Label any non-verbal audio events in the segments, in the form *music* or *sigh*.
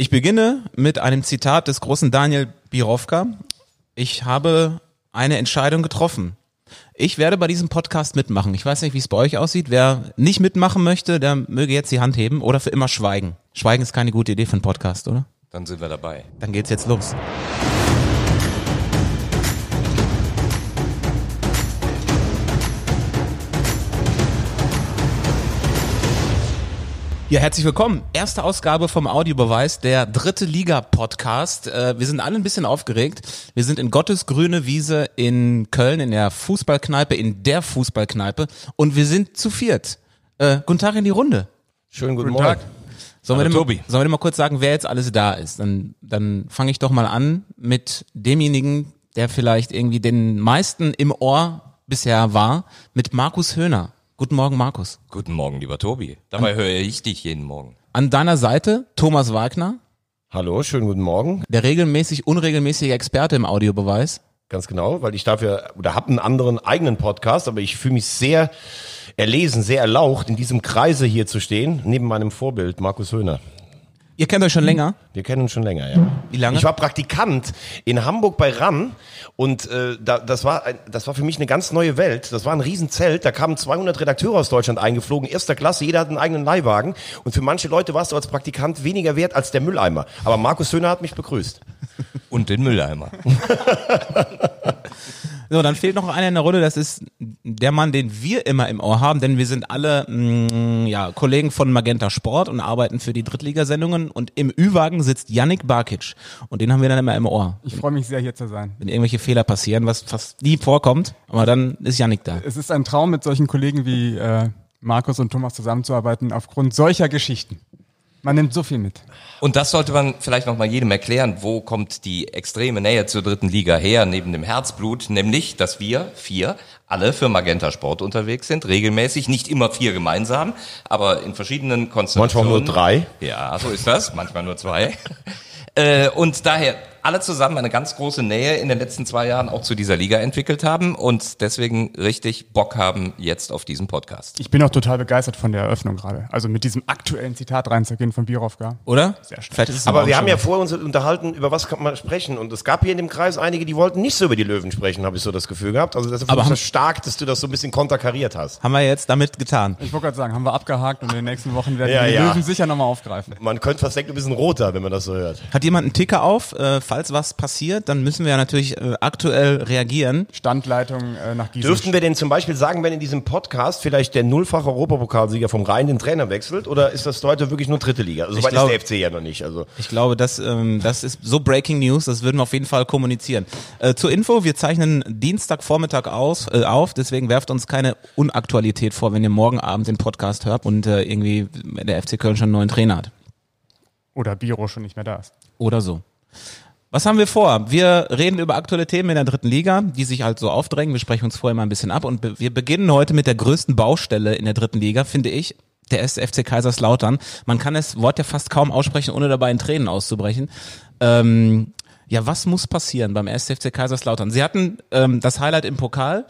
Ich beginne mit einem Zitat des großen Daniel Birovka. Ich habe eine Entscheidung getroffen. Ich werde bei diesem Podcast mitmachen. Ich weiß nicht, wie es bei euch aussieht. Wer nicht mitmachen möchte, der möge jetzt die Hand heben oder für immer schweigen. Schweigen ist keine gute Idee für einen Podcast, oder? Dann sind wir dabei. Dann geht's jetzt los. Ja, herzlich willkommen. Erste Ausgabe vom Audiobeweis, der dritte Liga-Podcast. Äh, wir sind alle ein bisschen aufgeregt. Wir sind in Gottes grüne Wiese in Köln, in der Fußballkneipe, in der Fußballkneipe. Und wir sind zu viert. Äh, guten Tag in die Runde. Schönen guten, guten Morgen. Tag. Sollen wir, mal, sollen wir denn mal kurz sagen, wer jetzt alles da ist? Dann, dann fange ich doch mal an mit demjenigen, der vielleicht irgendwie den meisten im Ohr bisher war, mit Markus Höhner. Guten Morgen, Markus. Guten Morgen, lieber Tobi. Dabei höre ich dich jeden Morgen. An deiner Seite Thomas Wagner. Hallo, schönen guten Morgen. Der regelmäßig unregelmäßige Experte im Audiobeweis. Ganz genau, weil ich dafür oder habe einen anderen eigenen Podcast, aber ich fühle mich sehr erlesen, sehr erlaucht, in diesem Kreise hier zu stehen, neben meinem Vorbild Markus Höhner. Ihr kennt euch schon länger? Wir kennen uns schon länger, ja. Wie lange? Ich war Praktikant in Hamburg bei RAN und äh, da, das, war ein, das war für mich eine ganz neue Welt. Das war ein Riesenzelt, da kamen 200 Redakteure aus Deutschland eingeflogen, erster Klasse, jeder hat einen eigenen Leihwagen und für manche Leute warst du als Praktikant weniger wert als der Mülleimer. Aber Markus Höhner hat mich begrüßt. Und den Mülleimer. *laughs* So, dann fehlt noch einer in der Runde, das ist der Mann, den wir immer im Ohr haben, denn wir sind alle mh, mm, ja, Kollegen von Magenta Sport und arbeiten für die Drittligasendungen und im Ü-Wagen sitzt Yannick Barkic und den haben wir dann immer im Ohr. Ich freue mich sehr, hier zu sein. Wenn irgendwelche Fehler passieren, was fast nie vorkommt, aber dann ist Yannick da. Es ist ein Traum, mit solchen Kollegen wie äh, Markus und Thomas zusammenzuarbeiten, aufgrund solcher Geschichten. Man nimmt so viel mit. Und das sollte man vielleicht noch mal jedem erklären, wo kommt die extreme Nähe zur dritten Liga her, neben dem Herzblut, nämlich, dass wir vier alle für Magenta Sport unterwegs sind, regelmäßig, nicht immer vier gemeinsam, aber in verschiedenen Konstellationen. Manchmal nur drei. Ja, so ist das, manchmal nur zwei. *laughs* Äh, und daher alle zusammen eine ganz große Nähe in den letzten zwei Jahren auch zu dieser Liga entwickelt haben und deswegen richtig Bock haben jetzt auf diesen Podcast. Ich bin auch total begeistert von der Eröffnung gerade. Also mit diesem aktuellen Zitat reinzugehen von Birovka. Oder? Sehr schön. Aber wir haben ja vorher uns unterhalten, über was kann man sprechen und es gab hier in dem Kreis einige, die wollten nicht so über die Löwen sprechen, habe ich so das Gefühl gehabt. Also das ist Aber stark, dass du das so ein bisschen konterkariert hast. Haben wir jetzt damit getan. Ich wollte gerade sagen, haben wir abgehakt und in den nächsten Wochen werden Ja, wir die ja. Löwen sicher nochmal aufgreifen. Man könnte fast denken, du bist ein Roter, wenn man das so hört. Hat jemand einen Ticker auf, äh, falls was passiert, dann müssen wir ja natürlich äh, aktuell reagieren. Standleitung äh, nach Gießen. Dürften wir denn zum Beispiel sagen, wenn in diesem Podcast vielleicht der nullfache Europapokalsieger vom Rhein den Trainer wechselt oder ist das heute wirklich nur dritte Liga? Also, Ich soweit glaub- ist der FC ja noch nicht. Also Ich glaube, das, ähm, das ist so Breaking News, das würden wir auf jeden Fall kommunizieren. Äh, zur Info, wir zeichnen Dienstagvormittag aus, äh, auf, deswegen werft uns keine Unaktualität vor, wenn ihr morgen Abend den Podcast hört und äh, irgendwie der FC Köln schon einen neuen Trainer hat. Oder Biro schon nicht mehr da ist. Oder so. Was haben wir vor? Wir reden über aktuelle Themen in der dritten Liga, die sich halt so aufdrängen. Wir sprechen uns vorher mal ein bisschen ab und wir beginnen heute mit der größten Baustelle in der dritten Liga, finde ich. Der erste FC Kaiserslautern. Man kann das Wort ja fast kaum aussprechen, ohne dabei in Tränen auszubrechen. Ähm, ja, was muss passieren beim 1. FC Kaiserslautern? Sie hatten ähm, das Highlight im Pokal,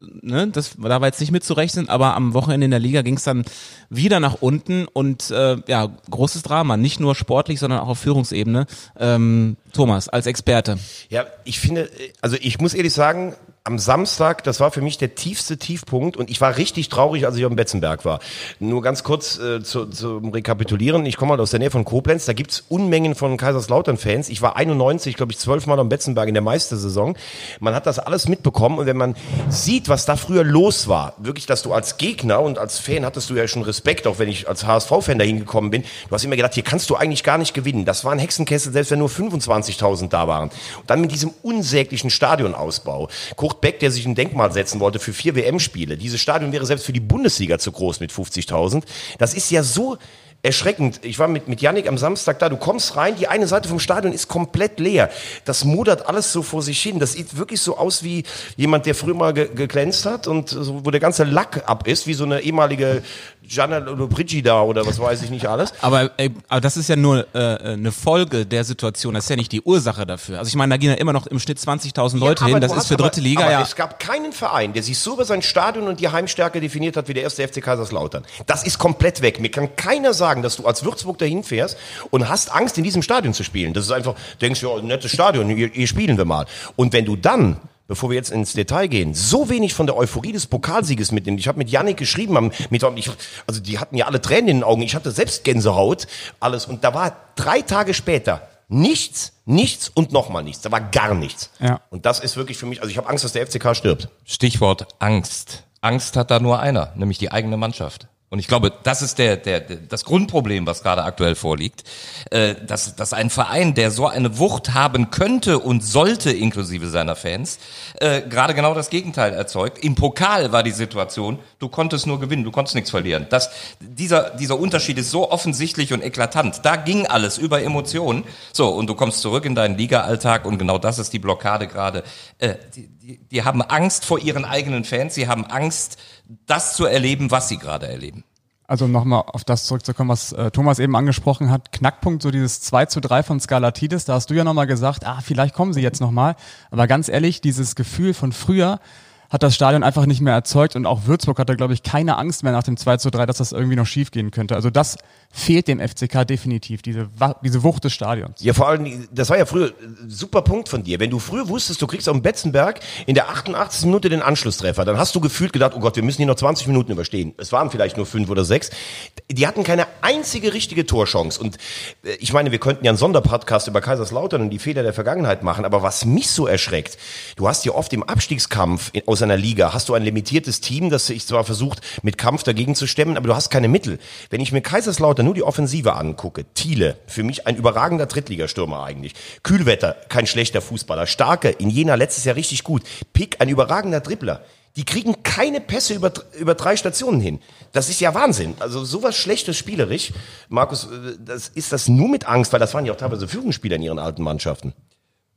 ne, das da war jetzt nicht mitzurechnen, aber am Wochenende in der Liga ging es dann wieder nach unten und äh, ja, großes Drama, nicht nur sportlich, sondern auch auf Führungsebene. Ähm, Thomas, als Experte. Ja, ich finde, also ich muss ehrlich sagen, am Samstag, das war für mich der tiefste Tiefpunkt und ich war richtig traurig, als ich dem Betzenberg war. Nur ganz kurz äh, zu, zum Rekapitulieren. Ich komme halt aus der Nähe von Koblenz, da gibt's Unmengen von Kaiserslautern-Fans. Ich war 91, glaube ich, zwölfmal am Betzenberg in der Meistersaison. Man hat das alles mitbekommen und wenn man sieht, was da früher los war, wirklich, dass du als Gegner und als Fan hattest du ja schon Respekt, auch wenn ich als HSV-Fan dahin gekommen bin. Du hast immer gedacht, hier kannst du eigentlich gar nicht gewinnen. Das war ein Hexenkessel, selbst wenn nur 25.000 da waren. Und dann mit diesem unsäglichen Stadionausbau. Kurt Beck, der sich ein Denkmal setzen wollte für vier WM-Spiele. Dieses Stadion wäre selbst für die Bundesliga zu groß mit 50.000. Das ist ja so erschreckend. Ich war mit, mit Yannick am Samstag da. Du kommst rein, die eine Seite vom Stadion ist komplett leer. Das modert alles so vor sich hin. Das sieht wirklich so aus wie jemand, der früher mal ge geglänzt hat und so, wo der ganze Lack ab ist, wie so eine ehemalige Gianna Brigida oder was weiß ich nicht alles. *laughs* Aber, ey, aber das ist ja nur äh, eine Folge der Situation, das ist ja nicht die Ursache dafür. Also ich meine, da gehen ja immer noch im Schnitt 20.000 Leute Ja, hin, das ist für aber- dritte Liga aber ja. Es gab keinen Verein, der sich so über sein Stadion und die Heimstärke definiert hat wie der erste FC Kaiserslautern. Das ist komplett weg. Mir kann keiner sagen, sagen, dass du als Würzburg dahin fährst und hast Angst, in diesem Stadion zu spielen. Das ist einfach, denkst du, ja, nettes Stadion, hier, hier spielen wir mal. Und wenn du dann bevor wir jetzt ins Detail gehen, so wenig von der Euphorie des Pokalsieges mitnehmen. Ich habe mit Yannick geschrieben, ich, also die hatten ja alle Tränen in den Augen. Ich hatte selbst Gänsehaut, alles. Und da war drei Tage später nichts, nichts und nochmal nichts. Da war gar nichts. Ja. Und das ist wirklich für mich, also ich habe Angst, dass der FCK stirbt. Stichwort Angst. Angst hat da nur einer, nämlich die eigene Mannschaft. Und ich glaube, das ist der, der, das Grundproblem, was gerade aktuell vorliegt, äh, dass, dass ein Verein, der so eine Wucht haben könnte und sollte, inklusive seiner Fans, äh, gerade genau das Gegenteil erzeugt. Im Pokal war die Situation, du konntest nur gewinnen, du konntest nichts verlieren. Das, dieser, dieser Unterschied ist so offensichtlich und eklatant. Da ging alles über Emotionen. So, und du kommst zurück in deinen Liga-Alltag und genau das ist die Blockade gerade. Äh, die, die, die haben Angst vor ihren eigenen Fans, sie haben Angst, das zu erleben, was sie gerade erleben. Also nochmal auf das zurückzukommen, was äh, Thomas eben angesprochen hat. Knackpunkt, so dieses 2 zu 3 von Scalatidis, da hast du ja nochmal gesagt, ah, vielleicht kommen sie jetzt nochmal. Aber ganz ehrlich, dieses Gefühl von früher, hat das Stadion einfach nicht mehr erzeugt und auch Würzburg hatte, glaube ich, keine Angst mehr nach dem 2 zu 3, dass das irgendwie noch schief gehen könnte. Also das fehlt dem FCK definitiv, diese, diese Wucht des Stadions. Ja, vor allem, das war ja früher ein super Punkt von dir. Wenn du früher wusstest, du kriegst dem Betzenberg in der 88. Minute den Anschlusstreffer, dann hast du gefühlt gedacht, oh Gott, wir müssen hier noch 20 Minuten überstehen. Es waren vielleicht nur fünf oder sechs. Die hatten keine einzige richtige Torchance. Und äh, ich meine, wir könnten ja einen Sonderpodcast über Kaiserslautern und die Fehler der Vergangenheit machen, aber was mich so erschreckt, du hast ja oft im Abstiegskampf aus einer Liga, hast du ein limitiertes Team, das sich zwar versucht, mit Kampf dagegen zu stemmen, aber du hast keine Mittel. Wenn ich mir Kaiserslautern nur die Offensive angucke, Thiele, für mich ein überragender Drittligastürmer eigentlich. Kühlwetter, kein schlechter Fußballer. Starke, in Jena letztes Jahr richtig gut. Pick, ein überragender Dribbler. Die kriegen keine Pässe über, über drei Stationen hin. Das ist ja Wahnsinn. Also sowas Schlechtes spielerisch. Markus, äh, das, ist das nur mit Angst, weil das waren ja auch teilweise Führungsspieler in ihren alten Mannschaften.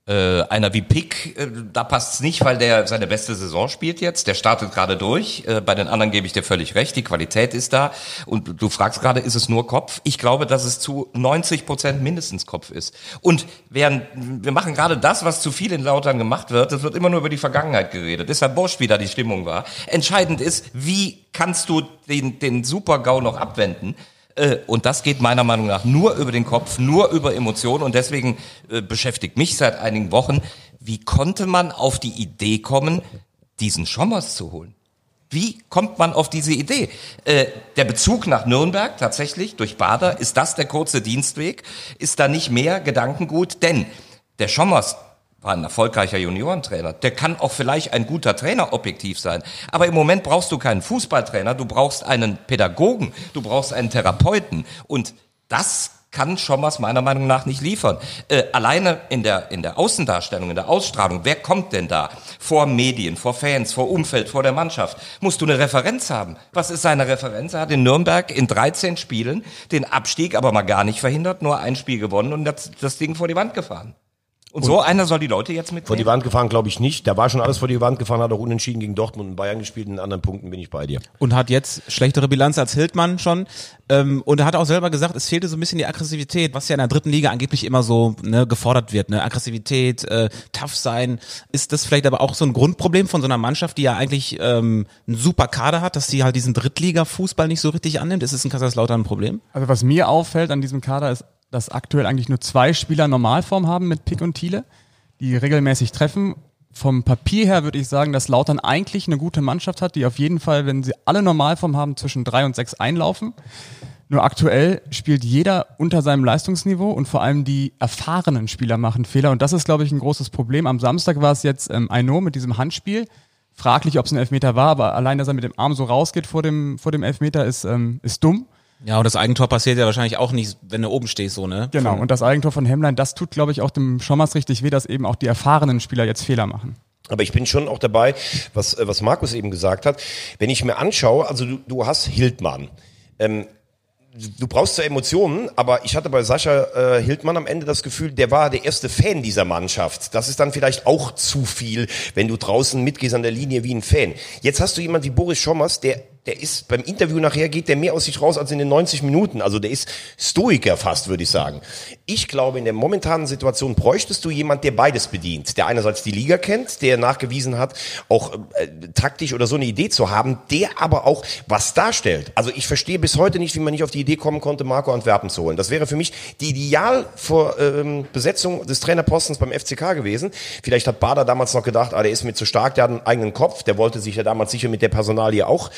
Äh, einer wie Pick, äh, da passt's nicht, weil der seine beste Saison spielt jetzt. Der startet gerade durch. Äh, bei den anderen gebe ich dir völlig recht. Die Qualität ist da. Und du fragst gerade, ist es nur Kopf? Ich glaube, dass es zu 90 Prozent mindestens Kopf ist. Und während, wir machen gerade das, was zu viel in Lautern gemacht wird. Es wird immer nur über die Vergangenheit geredet. Deshalb Bosch wieder die Stimmung war. Entscheidend ist, wie kannst du den, den Super-GAU noch abwenden? Äh, und das geht meiner Meinung nach nur über den Kopf, nur über Emotionen. Und deswegen äh, beschäftigt mich seit einigen Wochen, wie konnte man auf die Idee kommen, diesen Schommers zu holen? Wie kommt man auf diese Idee? Äh, der Bezug nach Nürnberg tatsächlich durch Bader, ist das der kurze Dienstweg? Ist da nicht mehr Gedankengut? Denn der Schommers, war ein erfolgreicher Juniorentrainer. Der kann auch vielleicht ein guter Trainer objektiv sein. Aber im Moment brauchst du keinen Fußballtrainer, du brauchst einen Pädagogen, du brauchst einen Therapeuten. Und das kann Schommers meiner Meinung nach nicht liefern. Äh, alleine in der, in der Außendarstellung, in der Ausstrahlung, wer kommt denn da? Vor Medien, vor Fans, vor Umfeld, vor der Mannschaft. Musst du eine Referenz haben. Was ist seine Referenz? Er hat in Nürnberg in 13 Spielen den Abstieg aber mal gar nicht verhindert, nur ein Spiel gewonnen und das, das Ding vor die Wand gefahren. Und, so einer soll die Leute jetzt mitnehmen? Vor die Wand gefahren glaube ich nicht. Da war schon alles vor die Wand gefahren, hat auch unentschieden gegen Dortmund und Bayern gespielt. In anderen Punkten bin ich bei dir. Und hat jetzt schlechtere Bilanz als Hildmann schon. Ähm, und er hat auch selber gesagt, es fehlte so ein bisschen die Aggressivität, was ja in der dritten Liga angeblich immer so ne, gefordert wird. Ne? Aggressivität, äh, tough sein. Ist das vielleicht aber auch so ein Grundproblem von so einer Mannschaft, die ja eigentlich ähm, einen super Kader hat, dass sie halt diesen Drittliga-Fußball nicht so richtig annimmt? Ist es in Kaiserslautern ein Problem? Also was mir auffällt an diesem Kader ist, dass aktuell eigentlich nur zwei Spieler Normalform haben mit Pick und Thiele, die regelmäßig treffen. Vom Papier her würde ich sagen, dass Lautern eigentlich eine gute Mannschaft hat, die auf jeden Fall, wenn sie alle Normalform haben, zwischen drei und sechs einlaufen. Nur aktuell spielt jeder unter seinem Leistungsniveau und vor allem die erfahrenen Spieler machen Fehler. Und das ist, glaube ich, ein großes Problem. Am Samstag war es jetzt ähm, Aino mit diesem Handspiel. Fraglich, ob es ein Elfmeter war, aber allein, dass er mit dem Arm so rausgeht vor dem, vor dem Elfmeter, ist, ähm, ist dumm. Ja, und das Eigentor passiert ja wahrscheinlich auch nicht, wenn du oben stehst, so, ne? Genau, und das Eigentor von Hemmlein, das tut, glaube ich, auch dem Schommers richtig weh, dass eben auch die erfahrenen Spieler jetzt Fehler machen. Aber ich bin schon auch dabei, was, äh, was Markus eben gesagt hat. Wenn ich mir anschaue, also du, du hast Hildmann. Ähm, du brauchst zwar Emotionen, aber ich hatte bei Sascha äh, Hildmann am Ende das Gefühl, der war der erste Fan dieser Mannschaft. Das ist dann vielleicht auch zu viel, wenn du draußen mitgehst an der Linie wie ein Fan. Jetzt hast du jemand wie Boris Schommers, der der ist beim Interview nachher geht der mehr aus sich raus als in den 90 Minuten. Also der ist Stoiker fast, würde ich sagen. Ich glaube, in der momentanen Situation bräuchtest du jemand, der beides bedient. Der einerseits die Liga kennt, der nachgewiesen hat, auch äh, taktisch oder so eine Idee zu haben, der aber auch was darstellt. Also ich verstehe bis heute nicht, wie man nicht auf die Idee kommen konnte, Marco Antwerpen zu holen. Das wäre für mich die ideal vor ähm, des Trainerpostens beim FCK gewesen. Vielleicht hat Bader damals noch gedacht, ah, der ist mir zu stark, der hat einen eigenen Kopf, der wollte sich ja damals sicher mit der Personalie auch.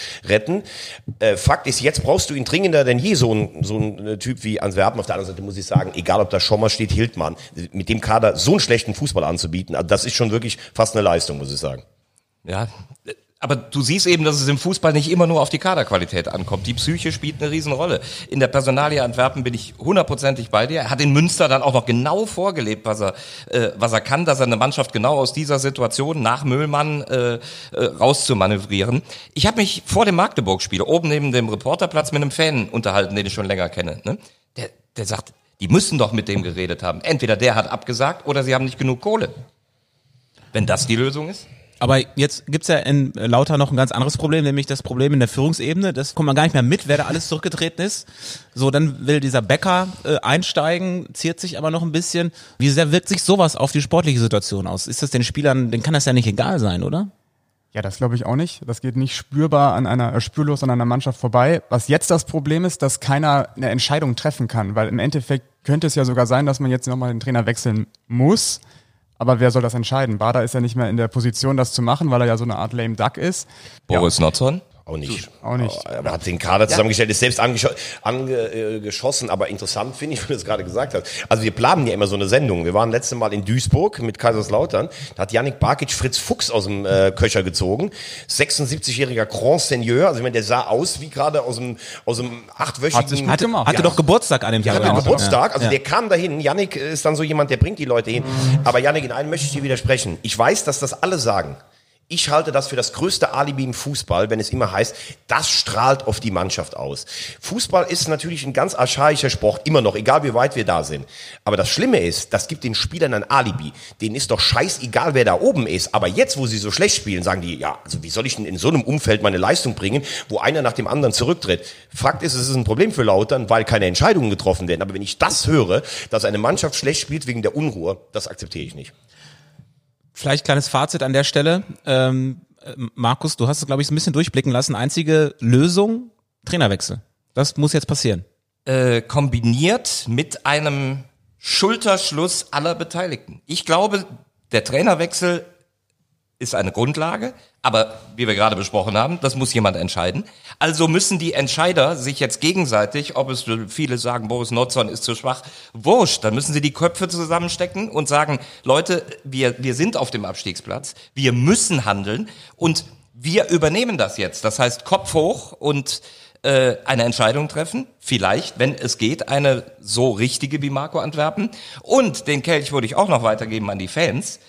Äh, Fakt ist, jetzt brauchst du ihn dringender denn je, so ein, so ein äh, Typ wie Antwerpen. Auf der anderen Seite muss ich sagen, egal ob da Schommer steht, Hildmann, mit dem Kader so einen schlechten Fußball anzubieten, also das ist schon wirklich fast eine Leistung, muss ich sagen. Ja, aber du siehst eben, dass es im Fußball nicht immer nur auf die Kaderqualität ankommt. Die Psyche spielt eine Riesenrolle. In der Personalie Antwerpen bin ich hundertprozentig bei dir. Er hat in Münster dann auch noch genau vorgelebt, was er, äh, was er kann, dass er eine Mannschaft genau aus dieser Situation nach Müllmann äh, äh, rauszumanövrieren. Ich habe mich vor dem Magdeburg-Spiel oben neben dem Reporterplatz mit einem Fan unterhalten, den ich schon länger kenne. Ne? Der, der sagt, die müssen doch mit dem geredet haben. Entweder der hat abgesagt oder sie haben nicht genug Kohle. Wenn das die Lösung ist? Aber jetzt gibt's ja in Lauter noch ein ganz anderes Problem, nämlich das Problem in der Führungsebene. Das kommt man gar nicht mehr mit, wer da alles zurückgetreten ist. So, dann will dieser Bäcker äh, einsteigen, ziert sich aber noch ein bisschen. Wie sehr wirkt sich sowas auf die sportliche Situation aus? Ist das den Spielern, denen kann das ja nicht egal sein, oder? Ja, das glaube ich auch nicht. Das geht nicht spürbar an einer, äh, spurlos an einer Mannschaft vorbei. Was jetzt das Problem ist, dass keiner eine Entscheidung treffen kann, weil im Endeffekt könnte es ja sogar sein, dass man jetzt nochmal den Trainer wechseln muss. Aber wer soll das entscheiden? Bader ist ja nicht mehr in der Position, das zu machen, weil er ja so eine Art lame duck ist. Boris Notzon? Auch nicht. Auch nicht. Aber hat den Kader zusammengestellt, ist selbst angeschossen, angeschossen, aber interessant finde ich, *laughs* wie du es gerade gesagt hast. Also wir planen ja immer so eine Sendung. Wir waren letzte Mal in Duisburg mit Kaiserslautern. Da hat Yannick Barkic Fritz Fuchs aus dem äh, Köcher gezogen. 76-jähriger Grand Seigneur. Also ich meine, der sah aus wie gerade aus dem, aus dem achtwöchigen... Hatte, hatte Ja. doch Geburtstag an dem Tag. hatte. Geburtstag, also Ja. der kam dahin. Yannick ist dann so jemand, der bringt die Leute hin. Aber Yannick, in einem möchte ich dir widersprechen. Ich weiß, dass das alle sagen. Ich halte das für das größte Alibi im Fußball, wenn es immer heißt, das strahlt auf die Mannschaft aus. Fußball ist natürlich ein ganz archaischer Sport, immer noch, egal wie weit wir da sind. Aber das Schlimme ist, das gibt den Spielern ein Alibi. Denen ist doch scheißegal, wer da oben ist. Aber jetzt, wo sie so schlecht spielen, sagen die, ja, also wie soll ich denn in so einem Umfeld meine Leistung bringen, wo einer nach dem anderen zurücktritt? Fakt ist, es ist ein Problem für Lautern, weil keine Entscheidungen getroffen werden. Aber wenn ich das höre, dass eine Mannschaft schlecht spielt wegen der Unruhe, das akzeptiere ich nicht. Vielleicht kleines Fazit an der Stelle. Ähm, äh, Markus, du hast es, glaube ich, ein bisschen durchblicken lassen. Einzige Lösung, Trainerwechsel. Das muss jetzt passieren. äh, kombiniert mit einem Schulterschluss aller Beteiligten. Ich glaube, der Trainerwechsel ist eine Grundlage, aber wie wir gerade besprochen haben, das muss jemand entscheiden. Also müssen die Entscheider sich jetzt gegenseitig, ob es viele sagen, Boris Notzon ist zu schwach, wurscht, dann müssen sie die Köpfe zusammenstecken und sagen, Leute, wir, wir sind auf dem Abstiegsplatz, wir müssen handeln und wir übernehmen das jetzt. Das heißt, Kopf hoch und äh, eine Entscheidung treffen, vielleicht, wenn es geht, eine so richtige wie Marco Antwerpen. Und den Kelch würde ich auch noch weitergeben an die Fans.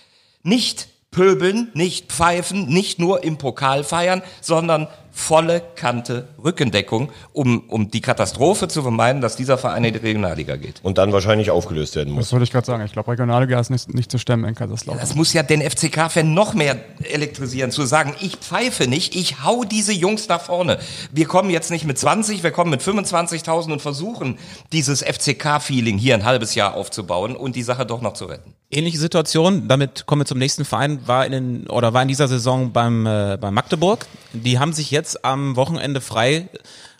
Nicht pöbeln, nicht pfeifen, nicht nur im Pokal feiern, sondern volle Kante Rückendeckung, um, um die Katastrophe zu vermeiden, dass dieser Verein in die Regionalliga geht. Und dann wahrscheinlich aufgelöst werden muss. Das wollte ich gerade sagen. Ich glaube, Regionalliga ist nicht, nicht zu stemmen in Kaiserslautern. Das muss ja den FCK-Fan noch mehr elektrisieren, zu sagen, ich pfeife nicht, ich hau diese Jungs nach vorne. Wir kommen jetzt nicht mit 20, wir kommen mit 25.000 und versuchen, dieses FCK-Feeling hier ein halbes Jahr aufzubauen und die Sache doch noch zu retten. Ähnliche Situation, damit kommen wir zum nächsten Verein, war in den, oder war in dieser Saison beim, äh, bei Magdeburg. Die haben sich jetzt am Wochenende frei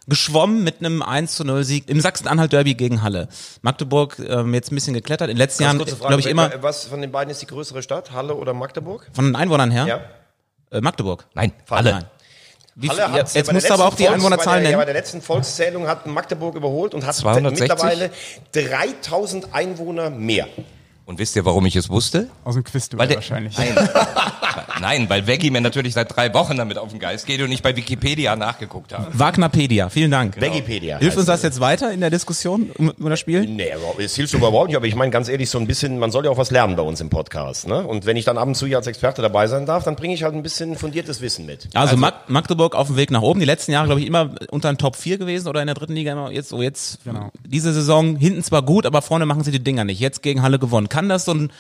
geschwommen mit einem 1 zu 0 Sieg im Sachsen-Anhalt-Derby gegen Halle. Magdeburg ähm, jetzt ein bisschen geklettert. In den letzten Jahren, glaube ich, immer Was von den beiden ist die größere Stadt? Halle oder Magdeburg? von den Einwohnern her. Ja. Äh, Magdeburg. Nein, Halle. Nein. Wie, Halle ja, jetzt musst du aber auch die Volks- Einwohnerzahlen bei der, Ja, bei nennen. der letzten Volkszählung hat Magdeburg überholt und hat 260? mittlerweile 3000 Einwohner mehr. Und wisst ihr, warum ich es wusste? Aus dem Quiz Weil der, wahrscheinlich. Nein, *laughs* nein, weil Veggie mir natürlich seit drei Wochen damit auf den Geist geht und ich bei Wikipedia nachgeguckt habe. Wagnerpedia, vielen Dank. Wikipedia. Hilft uns das jetzt weiter in der Diskussion um, um das Spiel? Nee, es hilft sogar überhaupt nicht, aber ich meine ganz ehrlich, so ein bisschen, man soll ja auch was lernen bei uns im Podcast. Ne? Und wenn ich dann ab und zu hier als Experte dabei sein darf, dann bringe ich halt ein bisschen fundiertes Wissen mit. Also, Mag Magdeburg auf dem Weg nach oben. Die letzten Jahre, glaube ich, immer unter den Top 4 gewesen oder in der dritten Liga immer. Jetzt, so jetzt, Genau. diese Saison hinten zwar gut, aber vorne machen sie die Dinger nicht. Jetzt gegen Halle gewonnen. Kann das so ein,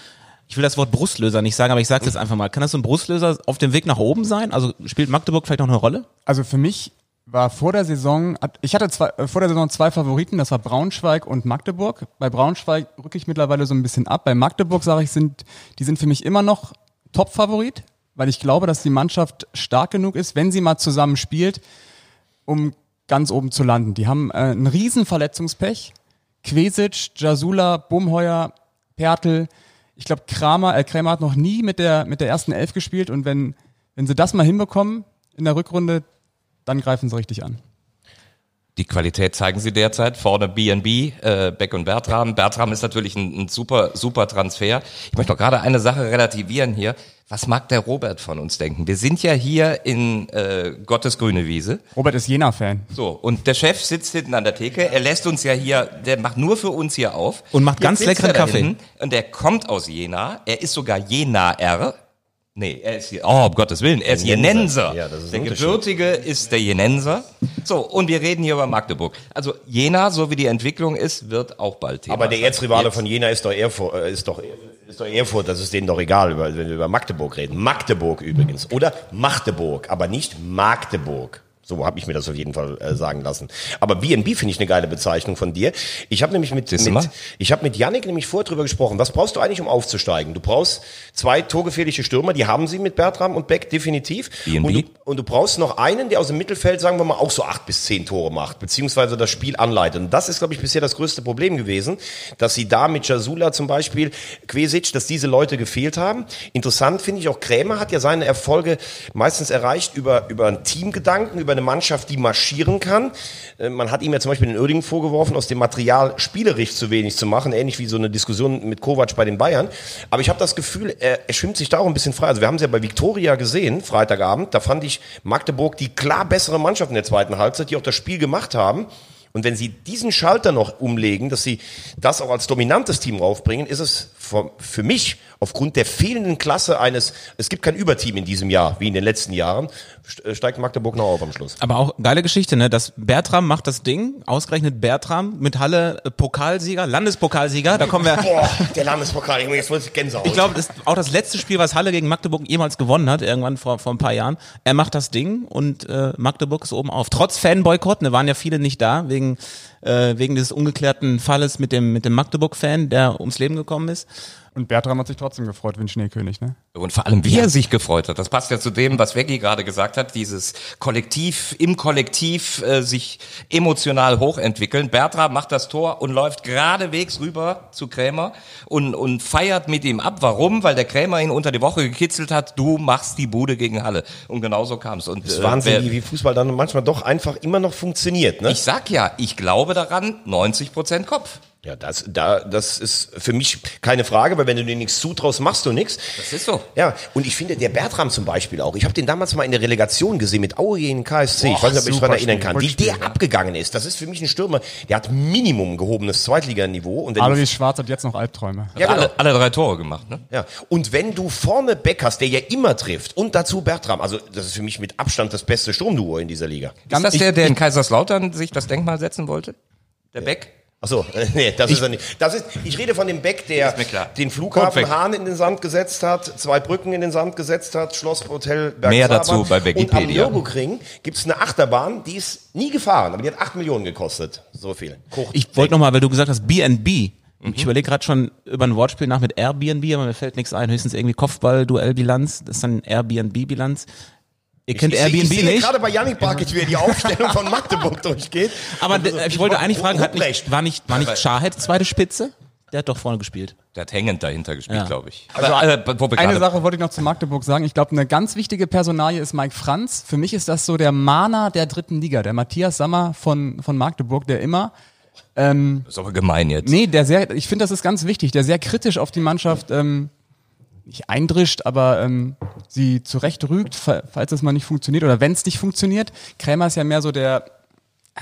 ich will das Wort Brustlöser nicht sagen, aber ich sage es jetzt einfach mal. Kann das so ein Brustlöser auf dem Weg nach oben sein? Also spielt Magdeburg vielleicht noch eine Rolle? Also für mich war vor der Saison, ich hatte zwei, äh, vor der Saison zwei Favoriten, das war Braunschweig und Magdeburg. Bei Braunschweig rücke ich mittlerweile so ein bisschen ab. Bei Magdeburg sage ich, sind, die sind für mich immer noch Top-Favorit, weil ich glaube, dass die Mannschaft stark genug ist, wenn sie mal zusammen spielt, um ganz oben zu landen. Die haben äh, einen riesen Verletzungspech. Quesic, Jasula, Bumheuer, Pertl. Ich glaube, Kramer, äh, Kramer hat noch nie mit der, mit der ersten Elf gespielt und wenn, wenn sie das mal hinbekommen in der Rückrunde, dann greifen sie richtig an. Die Qualität zeigen sie derzeit. Vorne B&B, äh, Beck und Bertram. Bertram ist natürlich ein, ein super, super Transfer. Ich möchte noch gerade eine Sache relativieren hier. Was mag der Robert von uns denken? Wir sind ja hier in äh, Gottes grüne Wiese. Robert ist Jena-Fan. So, und der Chef sitzt hinten an der Theke. Er lässt uns ja hier, der macht nur für uns hier auf. Und macht Jetzt ganz leckeren er Kaffee. hinten Und der kommt aus Jena. Er ist sogar Jenaer. Nee, er ist hier, oh, um Gottes Willen, er ist Jenenser. Jenenser. Ja, das ist der. Gebürtige ist der Jenenser. So, und wir reden hier über Magdeburg. Also Jena, so wie die Entwicklung ist, wird auch bald Thema Aber der. Erzrivale von Jena ist doch Erfurt, äh, ist doch, ist doch Erfurt, das ist denen doch egal, wenn wir über Magdeburg reden. Magdeburg übrigens. Oder Magdeburg, aber nicht Magdeburg. So habe ich mir das auf jeden Fall äh, sagen lassen. Aber B&B finde ich eine geile Bezeichnung von dir. Ich habe nämlich mit, mit ich habe mit Yannick nämlich vorher drüber gesprochen. Was brauchst du eigentlich, um aufzusteigen? Du brauchst zwei torgefährliche Stürmer, die haben sie mit Bertram und Beck definitiv. B&B? Und du, und du brauchst noch einen, der aus dem Mittelfeld, sagen wir mal, auch so acht bis zehn Tore macht, beziehungsweise das Spiel anleitet. Und das ist, glaube ich, bisher das größte Problem gewesen, dass sie da mit Jasula zum Beispiel, Quesic, dass diese Leute gefehlt haben. Interessant finde ich auch, Krämer hat ja seine Erfolge meistens erreicht über, über einen Teamgedanken, über eine Mannschaft, die marschieren kann. Äh, Man hat ihm ja zum Beispiel in Oerdingen vorgeworfen, aus dem Material spielerisch zu wenig zu machen, ähnlich wie so eine Diskussion mit Kovac bei den Bayern. Aber ich habe das Gefühl, er, er schwimmt sich da auch ein bisschen frei. Also wir haben es ja bei Viktoria gesehen, Freitagabend, da fand ich Magdeburg die klar bessere Mannschaft in der zweiten Halbzeit, die auch das Spiel gemacht haben. Und wenn sie diesen Schalter noch umlegen, dass sie das auch als dominantes Team raufbringen, ist es für, mich aufgrund der fehlenden Klasse eines, es gibt kein Überteam in diesem Jahr, wie in den letzten Jahren, st- steigt Magdeburg noch auf am Schluss. Aber auch geile Geschichte, ne? Das Bertram macht das Ding, ausgerechnet Bertram mit Halle äh, Pokalsieger, Landespokalsieger, da kommen wir. Boah, der Landespokal, jetzt wird Gänsehaut. Ich glaube, das ist auch das letzte Spiel, was Halle gegen Magdeburg jemals gewonnen hat, irgendwann vor, vor ein paar Jahren. Er macht das Ding und äh, Magdeburg ist oben auf. Trotz Fanboykott, ne, waren ja viele nicht da, wegen, äh, wegen dieses ungeklärten Falles mit dem, mit dem Magdeburg-Fan, der ums Leben gekommen ist. Und Bertram hat sich trotzdem gefreut wie ein Schneekönig, ne? Und vor allem, wie er sich gefreut hat. Das passt ja zu dem, was Veggie gerade gesagt hat, dieses Kollektiv, im Kollektiv äh, sich emotional hochentwickeln. Bertram macht das Tor und läuft geradewegs rüber zu Krämer und, und feiert mit ihm ab. Warum? Weil der Krämer ihn unter die Woche gekitzelt hat, du machst die Bude gegen Halle. Und genauso kam es. Und Das ist äh, Wahnsinn, wer- wie, wie Fußball dann manchmal doch einfach immer noch funktioniert. Ne? ich sag ja, ich glaube daran, 90 Prozent Kopf. Ja, das, da, das ist für mich keine Frage, weil wenn du dir nichts zutraust, machst du nichts. Das ist so. Ja, und ich finde, der Bertram zum Beispiel auch, ich habe den damals mal in der Relegation gesehen mit Aue gegen KSC, ich Boah, weiß nicht, ob ich daran erinnern kann, wie der ja. abgegangen ist. Das ist für mich ein Stürmer, der hat Minimum gehobenes Zweitliganiveau. Und Alois Schwarz hat jetzt noch Albträume. ja, genau. alle, alle drei Tore gemacht, ne? Ja, und wenn du vorne Beck hast, der ja immer trifft, und dazu Bertram, also das ist für mich mit Abstand das beste Sturmduo in dieser Liga. Ist das der, der in Kaiserslautern sich das Denkmal setzen wollte? Der Beck? Ach so, äh, *laughs* nee, das ist er nicht. Das ist, ich rede von dem Beck, der den Flughafen. Hahn in den Sand gesetzt hat, zwei Brücken in den Sand gesetzt hat, Schloss Hotel Bergsaber. Mehr dazu bei Wikipedia. Und am Nürburgring gibt's eine Achterbahn, die ist nie gefahren, aber die hat acht Millionen gekostet. So viel. Koch- Ich wollte nochmal, weil du gesagt hast B&B. Ich überlege gerade schon über ein Wortspiel nach mit Airbnb, aber mir fällt nichts ein. Höchstens irgendwie Kopfball-Duell-Bilanz. Das ist dann Airbnb-Bilanz. Ihr kennt ich, Airbnb ich sehe nicht? gerade bei Yannick Barkic, wie er die Aufstellung von Magdeburg durchgeht. Aber so, ich wollte eigentlich fragen, hat nicht, war nicht, war nicht Schahed zweite Spitze? Der hat doch vorne gespielt. Der hat hängend dahinter gespielt, Ja. glaube ich. Also äh, wir Eine Sache wollte ich noch zu Magdeburg sagen. Ich glaube, eine ganz wichtige Personalie ist Mike Franz. Für mich ist das so der Mahner der dritten Liga, der Matthias Sammer von, von Magdeburg, der immer, Das ist aber gemein jetzt. nee, der sehr, ich finde, das ist ganz wichtig, der sehr kritisch auf die Mannschaft ähm, nicht eindrischt, aber ähm, sie zurecht rügt, fa- falls es mal nicht funktioniert oder wenn es nicht funktioniert. Krämer ist ja mehr so der,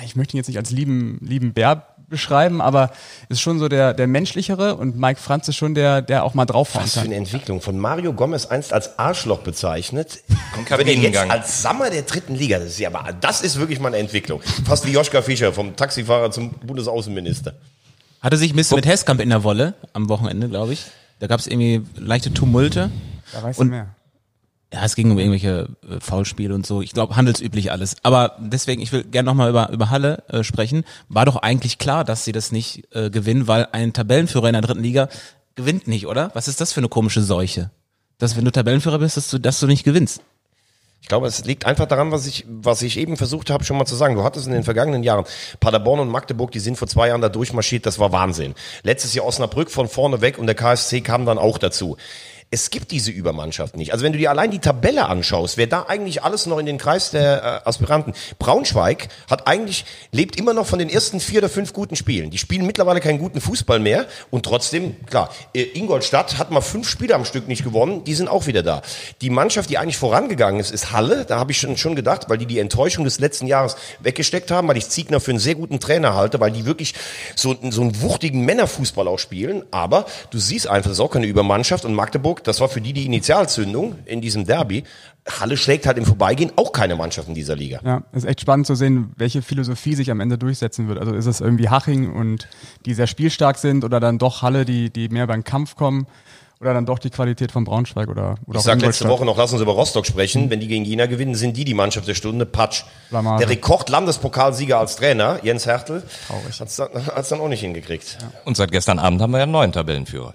ich möchte ihn jetzt nicht als lieben, lieben Bär beschreiben, aber ist schon so der, der menschlichere und Mike Franz ist schon der, der auch mal draufhauen Was für kann. eine Entwicklung. Von Mario Gomez einst als Arschloch bezeichnet. *laughs* Wenn er jetzt als Sammer der dritten Liga, das ist ja aber, das ist wirklich mal eine Entwicklung. Fast wie Joschka Fischer, vom Taxifahrer zum Bundesaußenminister. Hatte sich ein bisschen mit Hesskamp in der Wolle am Wochenende, glaube ich. Da gab es irgendwie leichte Tumulte. Da weißt Und- du mehr. Ja, es ging um irgendwelche äh, Foulspiele und so. Ich glaube, handelsüblich alles. Aber deswegen, ich will gerne nochmal über, über Halle äh, sprechen. War doch eigentlich klar, dass sie das nicht äh, gewinnen, weil ein Tabellenführer in der dritten Liga gewinnt nicht, oder? Was ist das für eine komische Seuche? Dass wenn du Tabellenführer bist, dass du, dass du nicht gewinnst. Ich glaube, es liegt einfach daran, was ich, was ich eben versucht habe, schon mal zu sagen. Du hattest in den vergangenen Jahren Paderborn und Magdeburg, die sind vor zwei Jahren da durchmarschiert, das war Wahnsinn. Letztes Jahr Osnabrück von vorne weg und der KSC kam dann auch dazu es gibt diese Übermannschaft nicht. Also wenn du dir allein die Tabelle anschaust, wer da eigentlich alles noch in den Kreis der äh, Aspiranten. Braunschweig hat eigentlich, lebt immer noch von den ersten vier oder fünf guten Spielen. Die spielen mittlerweile keinen guten Fußball mehr und trotzdem, klar, äh, Ingolstadt hat mal fünf Spiele am Stück nicht gewonnen, die sind auch wieder da. Die Mannschaft, die eigentlich vorangegangen ist, ist Halle. Da habe ich schon, schon gedacht, weil die die Enttäuschung des letzten Jahres weggesteckt haben, weil ich Ziegner für einen sehr guten Trainer halte, weil die wirklich so, so einen wuchtigen Männerfußball auch spielen. Aber du siehst einfach, das ist auch keine Übermannschaft und Magdeburg das war für die die Initialzündung in diesem Derby. Halle schlägt halt im Vorbeigehen auch keine Mannschaft in dieser Liga. Ja, ist echt spannend zu sehen, welche Philosophie sich am Ende durchsetzen wird. Also ist es irgendwie Haching und die sehr spielstark sind oder dann doch Halle, die, die mehr beim Kampf kommen oder dann doch die Qualität von Braunschweig oder oder Ich sag letzte Woche noch, lass uns über Rostock sprechen. Wenn die gegen Jena gewinnen, sind die die Mannschaft der Stunde. Patsch. Blamage. Der Rekord-Landespokalsieger als Trainer, Jens Hertel, hat es dann, hat's dann auch nicht hingekriegt. Und seit gestern Abend haben wir ja einen neuen Tabellenführer.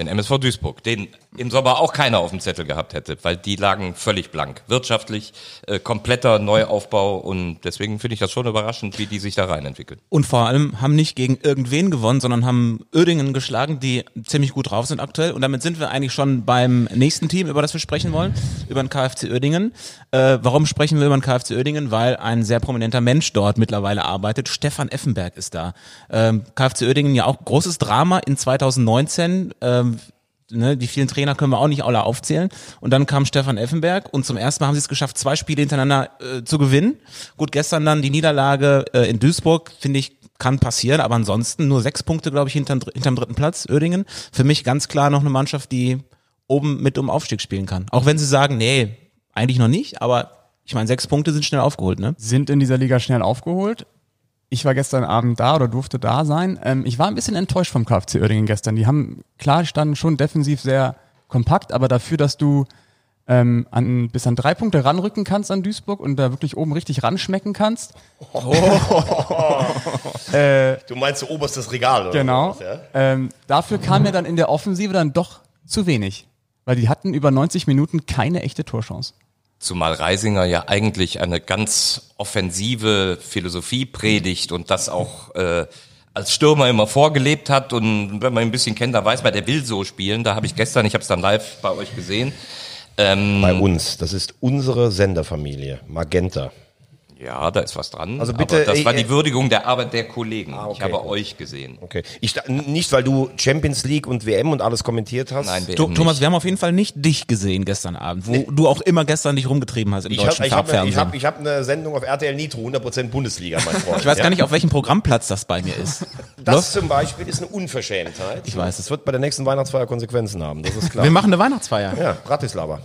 Den MSV Duisburg, den im Sommer auch keiner auf dem Zettel gehabt hätte, weil die lagen völlig blank. Wirtschaftlich, äh, kompletter Neuaufbau und deswegen finde ich das schon überraschend, wie die sich da rein entwickeln. Und vor allem haben nicht gegen irgendwen gewonnen, sondern haben Uerdingen geschlagen, die ziemlich gut drauf sind aktuell. Und damit sind wir eigentlich schon beim nächsten Team, über das wir sprechen wollen, über den KfC Uerdingen. Äh, warum sprechen wir über den KfC Uerdingen? Weil ein sehr prominenter Mensch dort mittlerweile arbeitet. Stefan Effenberg ist da. Ähm, KfC Uerdingen ja auch großes Drama in 2019. Ähm, ne, die vielen Trainer können wir auch nicht alle aufzählen. Und dann kam Stefan Effenberg und zum ersten Mal haben sie es geschafft, zwei Spiele hintereinander äh, zu gewinnen. Gut, gestern dann die Niederlage äh, in Duisburg, finde ich, kann passieren, aber ansonsten nur sechs Punkte, glaube ich, hinterm, hinterm dritten Platz, Oerdingen. Für mich ganz klar noch eine Mannschaft, die oben mit um Aufstieg spielen kann. Auch wenn sie sagen, nee, eigentlich noch nicht, aber ich meine, sechs Punkte sind schnell aufgeholt, ne? Sind in dieser Liga schnell aufgeholt. Ich war gestern Abend da oder durfte da sein. Ähm, ich war ein bisschen enttäuscht vom KfC Uerdingen gestern. Die haben, klar, standen schon defensiv sehr kompakt, aber dafür, dass du ähm, an, bis an drei Punkte ranrücken kannst an Duisburg und da wirklich oben richtig ranschmecken kannst. *laughs* äh, du meinst so oberstes Regal, oder? Genau. Was, ja? ähm, dafür kam mir dann in der Offensive dann doch zu wenig. Weil die hatten über 90 Minuten keine echte Torchance. Zumal Reisinger ja eigentlich eine ganz offensive Philosophie predigt und das auch äh, als Stürmer immer vorgelebt hat. Und wenn man ihn ein bisschen kennt, da weiß man, der will so spielen. Da habe ich gestern, ich habe es dann live bei euch gesehen. Ähm, Bei uns. Das ist unsere Senderfamilie. Magenta. Ja, da ist was dran. Also bitte, aber das war äh, die Würdigung der Arbeit der Kollegen. Ah, okay. Ich habe euch gesehen. Okay. Ich, nicht, weil du Champions League und WM und alles kommentiert hast. Nein, WM To- Thomas, nicht. wir haben auf jeden Fall nicht dich gesehen gestern Abend, wo du auch immer gestern dich rumgetrieben hast im Ich habe deutschen ich hab, ich Farbfernsehen. hab, ich hab eine Sendung auf RTL Nitro, 100% Bundesliga, mein Freund. Ich weiß ja? gar nicht, auf welchem Programmplatz das bei mir ist. *laughs* Das zum Beispiel ist eine Unverschämtheit. Ich weiß. Das wird bei der nächsten Weihnachtsfeier Konsequenzen haben, das ist klar. Wir machen eine Weihnachtsfeier. ja, Bratislava.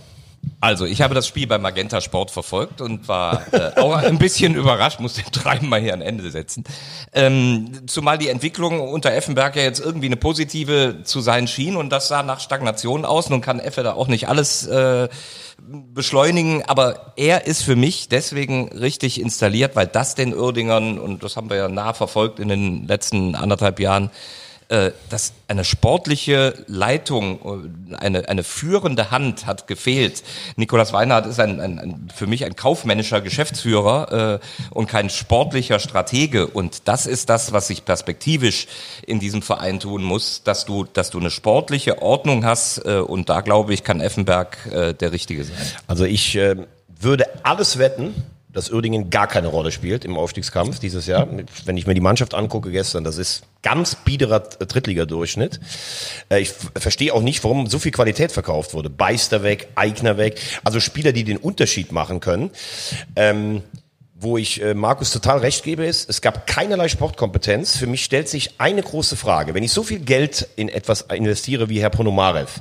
Also, ich habe das Spiel bei Magenta Sport verfolgt und war äh, auch ein bisschen *laughs* überrascht, muss den Treiben mal hier ein Ende setzen. Ähm, zumal die Entwicklung unter Effenberg ja jetzt irgendwie eine positive zu sein schien und das sah nach Stagnation aus. Nun kann Effe da auch nicht alles äh, beschleunigen, aber er ist für mich deswegen richtig installiert, weil das den Uerdingern, und das haben wir ja nah verfolgt in den letzten anderthalb Jahren, dass eine sportliche Leitung, äh, eine, eine führende Hand hat gefehlt. Nikolas Weinhardt ist ein, ein, ein für mich ein kaufmännischer Geschäftsführer äh, und kein sportlicher Stratege. Und das ist das, was sich perspektivisch in diesem Verein tun muss, dass du, dass du eine sportliche Ordnung hast. Äh, und da glaube ich, kann Effenberg äh, der Richtige sein. Also ich äh, würde alles wetten, dass Uerdingen gar keine Rolle spielt im Aufstiegskampf dieses Jahr. Wenn ich mir die Mannschaft angucke gestern, das ist ganz biederer Drittligadurchschnitt. Äh, ich verstehe auch nicht, warum so viel Qualität verkauft wurde. Beister weg, Eigner weg, also Spieler, die den Unterschied machen können. Ähm, wo ich äh, Markus total recht gebe, ist, es gab keinerlei Sportkompetenz. Für mich stellt sich eine große Frage. Wenn ich so viel Geld in etwas investiere wie Herr Ponomarev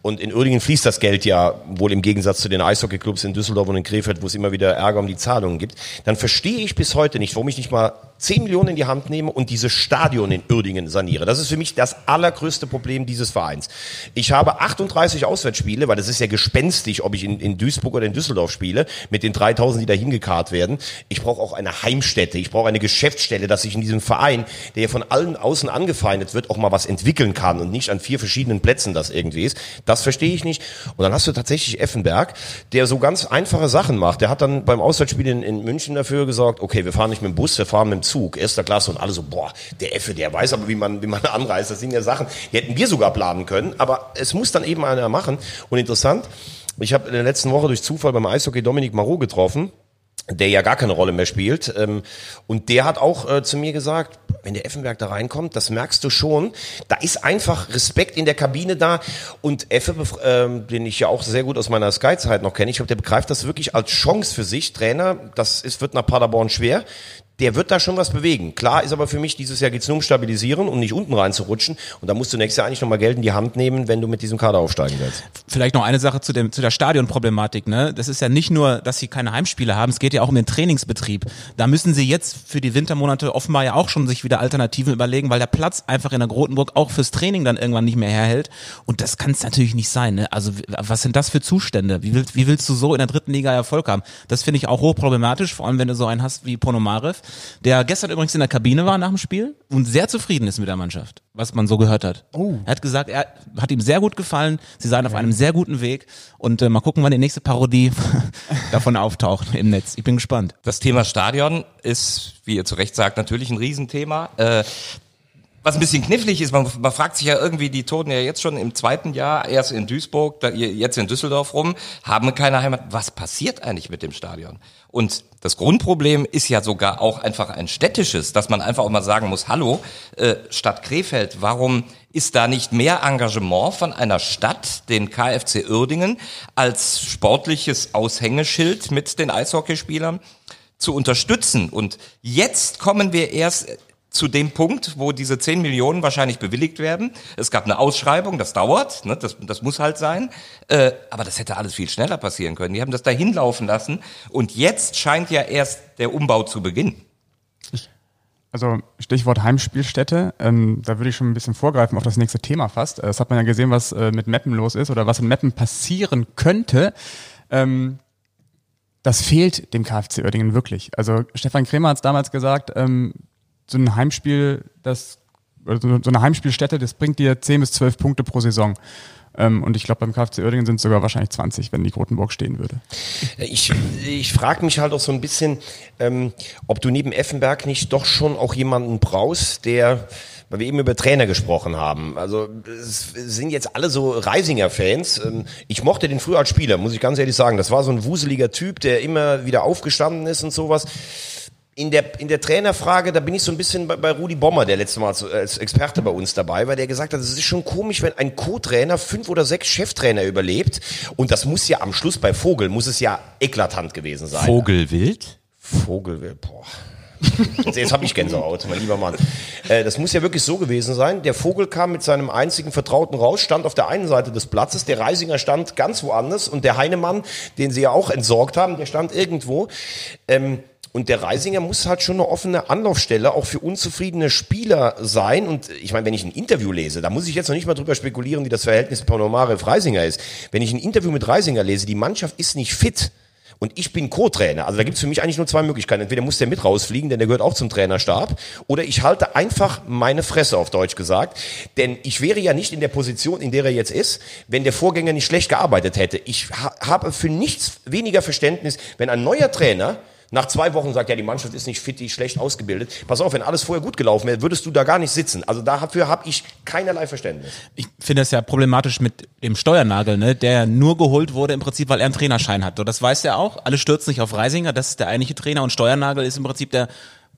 und in Uerdingen fließt das Geld ja wohl im Gegensatz zu den Eishockeyclubs in Düsseldorf und in Krefeld, wo es immer wieder Ärger um die Zahlungen gibt, dann verstehe ich bis heute nicht, warum ich nicht mal 10 Millionen in die Hand nehme und dieses Stadion in Uerdingen saniere. Das ist für mich das allergrößte Problem dieses Vereins. Ich habe 38 Auswärtsspiele, weil das ist ja gespenstig, ob ich in, in Duisburg oder in Düsseldorf spiele, mit den 3000, die da hingekarrt werden. Ich brauche auch eine Heimstätte, ich brauche eine Geschäftsstelle, dass ich in diesem Verein, der ja von allen außen angefeindet wird, auch mal was entwickeln kann und nicht an vier verschiedenen Plätzen das irgendwie ist. Das verstehe ich nicht. Und dann hast du tatsächlich Effenberg, der so ganz einfache Sachen macht. Der hat dann beim Auswärtsspiel in, in München dafür gesorgt, okay, wir fahren nicht mit dem Bus, wir fahren mit dem Zug, erster Klasse und alle so, boah, der Effe, der weiß aber, wie man, wie man *laughs* anreist. Das sind ja Sachen, die hätten wir sogar planen können, aber es muss dann eben einer machen. Und interessant, ich habe in der letzten Woche durch Zufall beim Eishockey Dominik Marot getroffen der ja gar keine Rolle mehr spielt. Ähm, und der hat auch äh, zu mir gesagt, wenn der Effenberg da reinkommt, das merkst du schon, da ist einfach Respekt in der Kabine da. Und Effe, ähm, den ich ja auch sehr gut aus meiner Sky-Zeit noch kenne, ich glaube, der begreift das wirklich als Chance für sich. Trainer, das ist, wird nach Paderborn schwer der wird da schon was bewegen. Klar ist aber für mich, dieses Jahr geht's nur um Stabilisieren, um nicht unten reinzurutschen. Und da musst du nächstes Jahr eigentlich nochmal Geld in die Hand nehmen, wenn du mit diesem Kader aufsteigen willst. Vielleicht noch eine Sache zu, dem, zu der Stadionproblematik. Ne? Das ist ja nicht nur, dass sie keine Heimspiele haben, es geht ja auch um den Trainingsbetrieb. Da müssen sie jetzt für die Wintermonate offenbar ja auch schon sich wieder Alternativen überlegen, weil der Platz einfach in der Grotenburg auch fürs Training dann irgendwann nicht mehr herhält. Und das kann es natürlich nicht sein. Ne? Also was sind das für Zustände? Wie willst, wie willst du so in der dritten Liga Erfolg haben? Das finde ich auch hochproblematisch, vor allem wenn du so einen hast wie Ponomarev der gestern übrigens in der Kabine war nach dem Spiel und sehr zufrieden ist mit der Mannschaft, was man so gehört hat. Oh. Er hat gesagt, er hat ihm sehr gut gefallen, sie seien auf einem sehr guten Weg und äh, mal gucken, wann die nächste Parodie *laughs* davon auftaucht im Netz. Ich bin gespannt. Das Thema Stadion ist, wie ihr zu Recht sagt, natürlich ein Riesenthema. Äh, was ein bisschen knifflig ist, man, man fragt sich ja irgendwie, die toten ja jetzt schon im zweiten Jahr, erst in Duisburg, da, jetzt in Düsseldorf rum, haben keine Heimat. Was passiert eigentlich mit dem Stadion? Und das Grundproblem ist ja sogar auch einfach ein städtisches, dass man einfach auch mal sagen muss, hallo, äh, Stadt Krefeld, warum ist da nicht mehr Engagement von einer Stadt, den KfC Uerdingen, als sportliches Aushängeschild mit den Eishockeyspielern zu unterstützen? Und jetzt kommen wir erst zu dem Punkt, wo diese 10 Millionen wahrscheinlich bewilligt werden. Es gab eine Ausschreibung, das dauert, ne, das, das muss halt sein. Äh, aber das hätte alles viel schneller passieren können. Die haben das dahin laufen lassen und jetzt scheint ja erst der Umbau zu beginnen. Also Stichwort Heimspielstätte, ähm, da würde ich schon ein bisschen vorgreifen auf das nächste Thema fast. Äh, das hat man ja gesehen, was äh, mit Meppen los ist oder was in Meppen passieren könnte. Ähm, das fehlt dem KfC Oerdingen wirklich. Also Stefan Kremer hat es damals gesagt, ähm, so ein Heimspiel, das, so eine Heimspielstätte, das bringt dir 10 bis 12 Punkte pro Saison. Ähm, und ich glaube, beim KfC Oerdingen sind es sogar wahrscheinlich 20, wenn die Grotenburg stehen würde. Ich, ich frage mich halt auch so ein bisschen, ähm, ob du neben Effenberg nicht doch schon auch jemanden brauchst, der weil wir eben über Trainer gesprochen haben. Also es sind jetzt alle so Reisinger-Fans. Ähm, ich mochte den früher als Spieler, muss ich ganz ehrlich sagen. Das war so ein wuseliger Typ, der immer wieder aufgestanden ist und sowas in der, in der Trainerfrage, da bin ich so ein bisschen bei, bei Rudi Bommer, der letzte Mal als, als Experte bei uns dabei war, der gesagt hat, es ist schon komisch, wenn ein Co-Trainer fünf oder sechs Cheftrainer überlebt. Und das muss ja am Schluss bei Vogel, muss es ja eklatant gewesen sein. Vogelwild? Vogelwild, boah. Jetzt habe ich Gänsehaut, mein lieber Mann. Äh, das muss ja wirklich so gewesen sein. Der Vogel kam mit seinem einzigen Vertrauten raus, stand auf der einen Seite des Platzes, der Reisinger stand ganz woanders und der Heinemann, den sie ja auch entsorgt haben, der stand irgendwo. Ähm, und der Reisinger muss halt schon eine offene Anlaufstelle auch für unzufriedene Spieler sein. Und ich meine, wenn ich ein Interview lese, da muss ich jetzt noch nicht mal drüber spekulieren, wie das Verhältnis Ponomarev-Reisinger ist. Wenn ich ein Interview mit Reisinger lese, die Mannschaft ist nicht fit. Und ich bin Co-Trainer. Also da gibt's für mich eigentlich nur zwei Möglichkeiten. Entweder muss der mit rausfliegen, denn der gehört auch zum Trainerstab, oder ich halte einfach meine Fresse, auf Deutsch gesagt. Denn ich wäre ja nicht in der Position, in der er jetzt ist, wenn der Vorgänger nicht schlecht gearbeitet hätte. Ich ha habe für nichts weniger Verständnis, wenn ein neuer Trainer nach zwei Wochen sagt, ja, die Mannschaft ist nicht fit, die ist schlecht ausgebildet. Pass auf, wenn alles vorher gut gelaufen wäre, würdest du da gar nicht sitzen. Also dafür habe ich keinerlei Verständnis. Ich finde es ja problematisch mit dem Steuernagel, ne, der nur geholt wurde im Prinzip, weil er einen Trainerschein hat. So, das weiß er auch. Alle stürzen sich auf Reisinger, das ist der eigentliche Trainer und Steuernagel ist im Prinzip der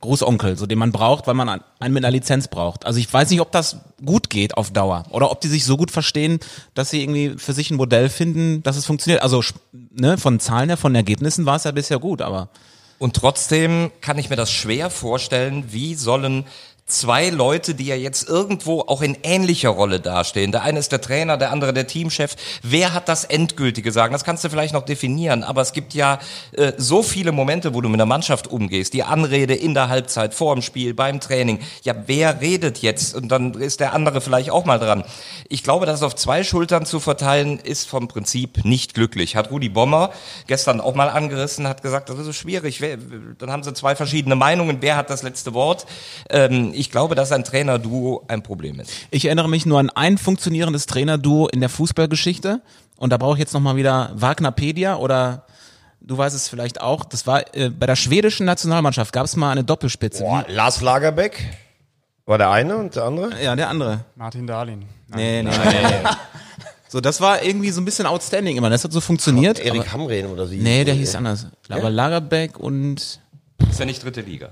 Großonkel, so den man braucht, weil man einen mit einer Lizenz braucht. Also ich weiß nicht, ob das gut geht auf Dauer oder ob die sich so gut verstehen, dass sie irgendwie für sich ein Modell finden, dass es funktioniert. Also ne, von Zahlen her, von Ergebnissen war es ja bisher gut, aber und trotzdem kann ich mir das schwer vorstellen, wie sollen zwei Leute, die ja jetzt irgendwo auch in ähnlicher Rolle dastehen. Der eine ist der Trainer, der andere der Teamchef. Wer hat das endgültige Sagen? Das kannst du vielleicht noch definieren, aber es gibt ja äh, so viele Momente, wo du mit der Mannschaft umgehst. Die Anrede in der Halbzeit, vor dem Spiel, beim Training. Ja, wer redet jetzt? Und dann ist der andere vielleicht auch mal dran. Ich glaube, das auf zwei Schultern zu verteilen, ist vom Prinzip nicht glücklich. Hat Rudi Bommer gestern auch mal angerissen, hat gesagt, das ist so schwierig. Dann haben sie zwei verschiedene Meinungen. Wer hat das letzte Wort? Ähm, ich glaube, dass ein Trainerduo ein Problem ist. Ich erinnere mich nur an ein funktionierendes Trainerduo in der Fußballgeschichte. Und da brauche ich jetzt nochmal wieder Wagnerpedia oder du weißt es vielleicht auch. Das war äh, bei der schwedischen Nationalmannschaft gab es mal eine Doppelspitze. Boah, Lars Lagerbeck war der eine und der andere? Ja, der andere. Martin Dahlin. Nee, nee, nee. *laughs* So, das war irgendwie so ein bisschen outstanding immer. Das hat so funktioniert. Erik aber, Hamrehn oder sie? nee, der hieß anders. Aber Lagerbeck und Ist ja nicht dritte Liga.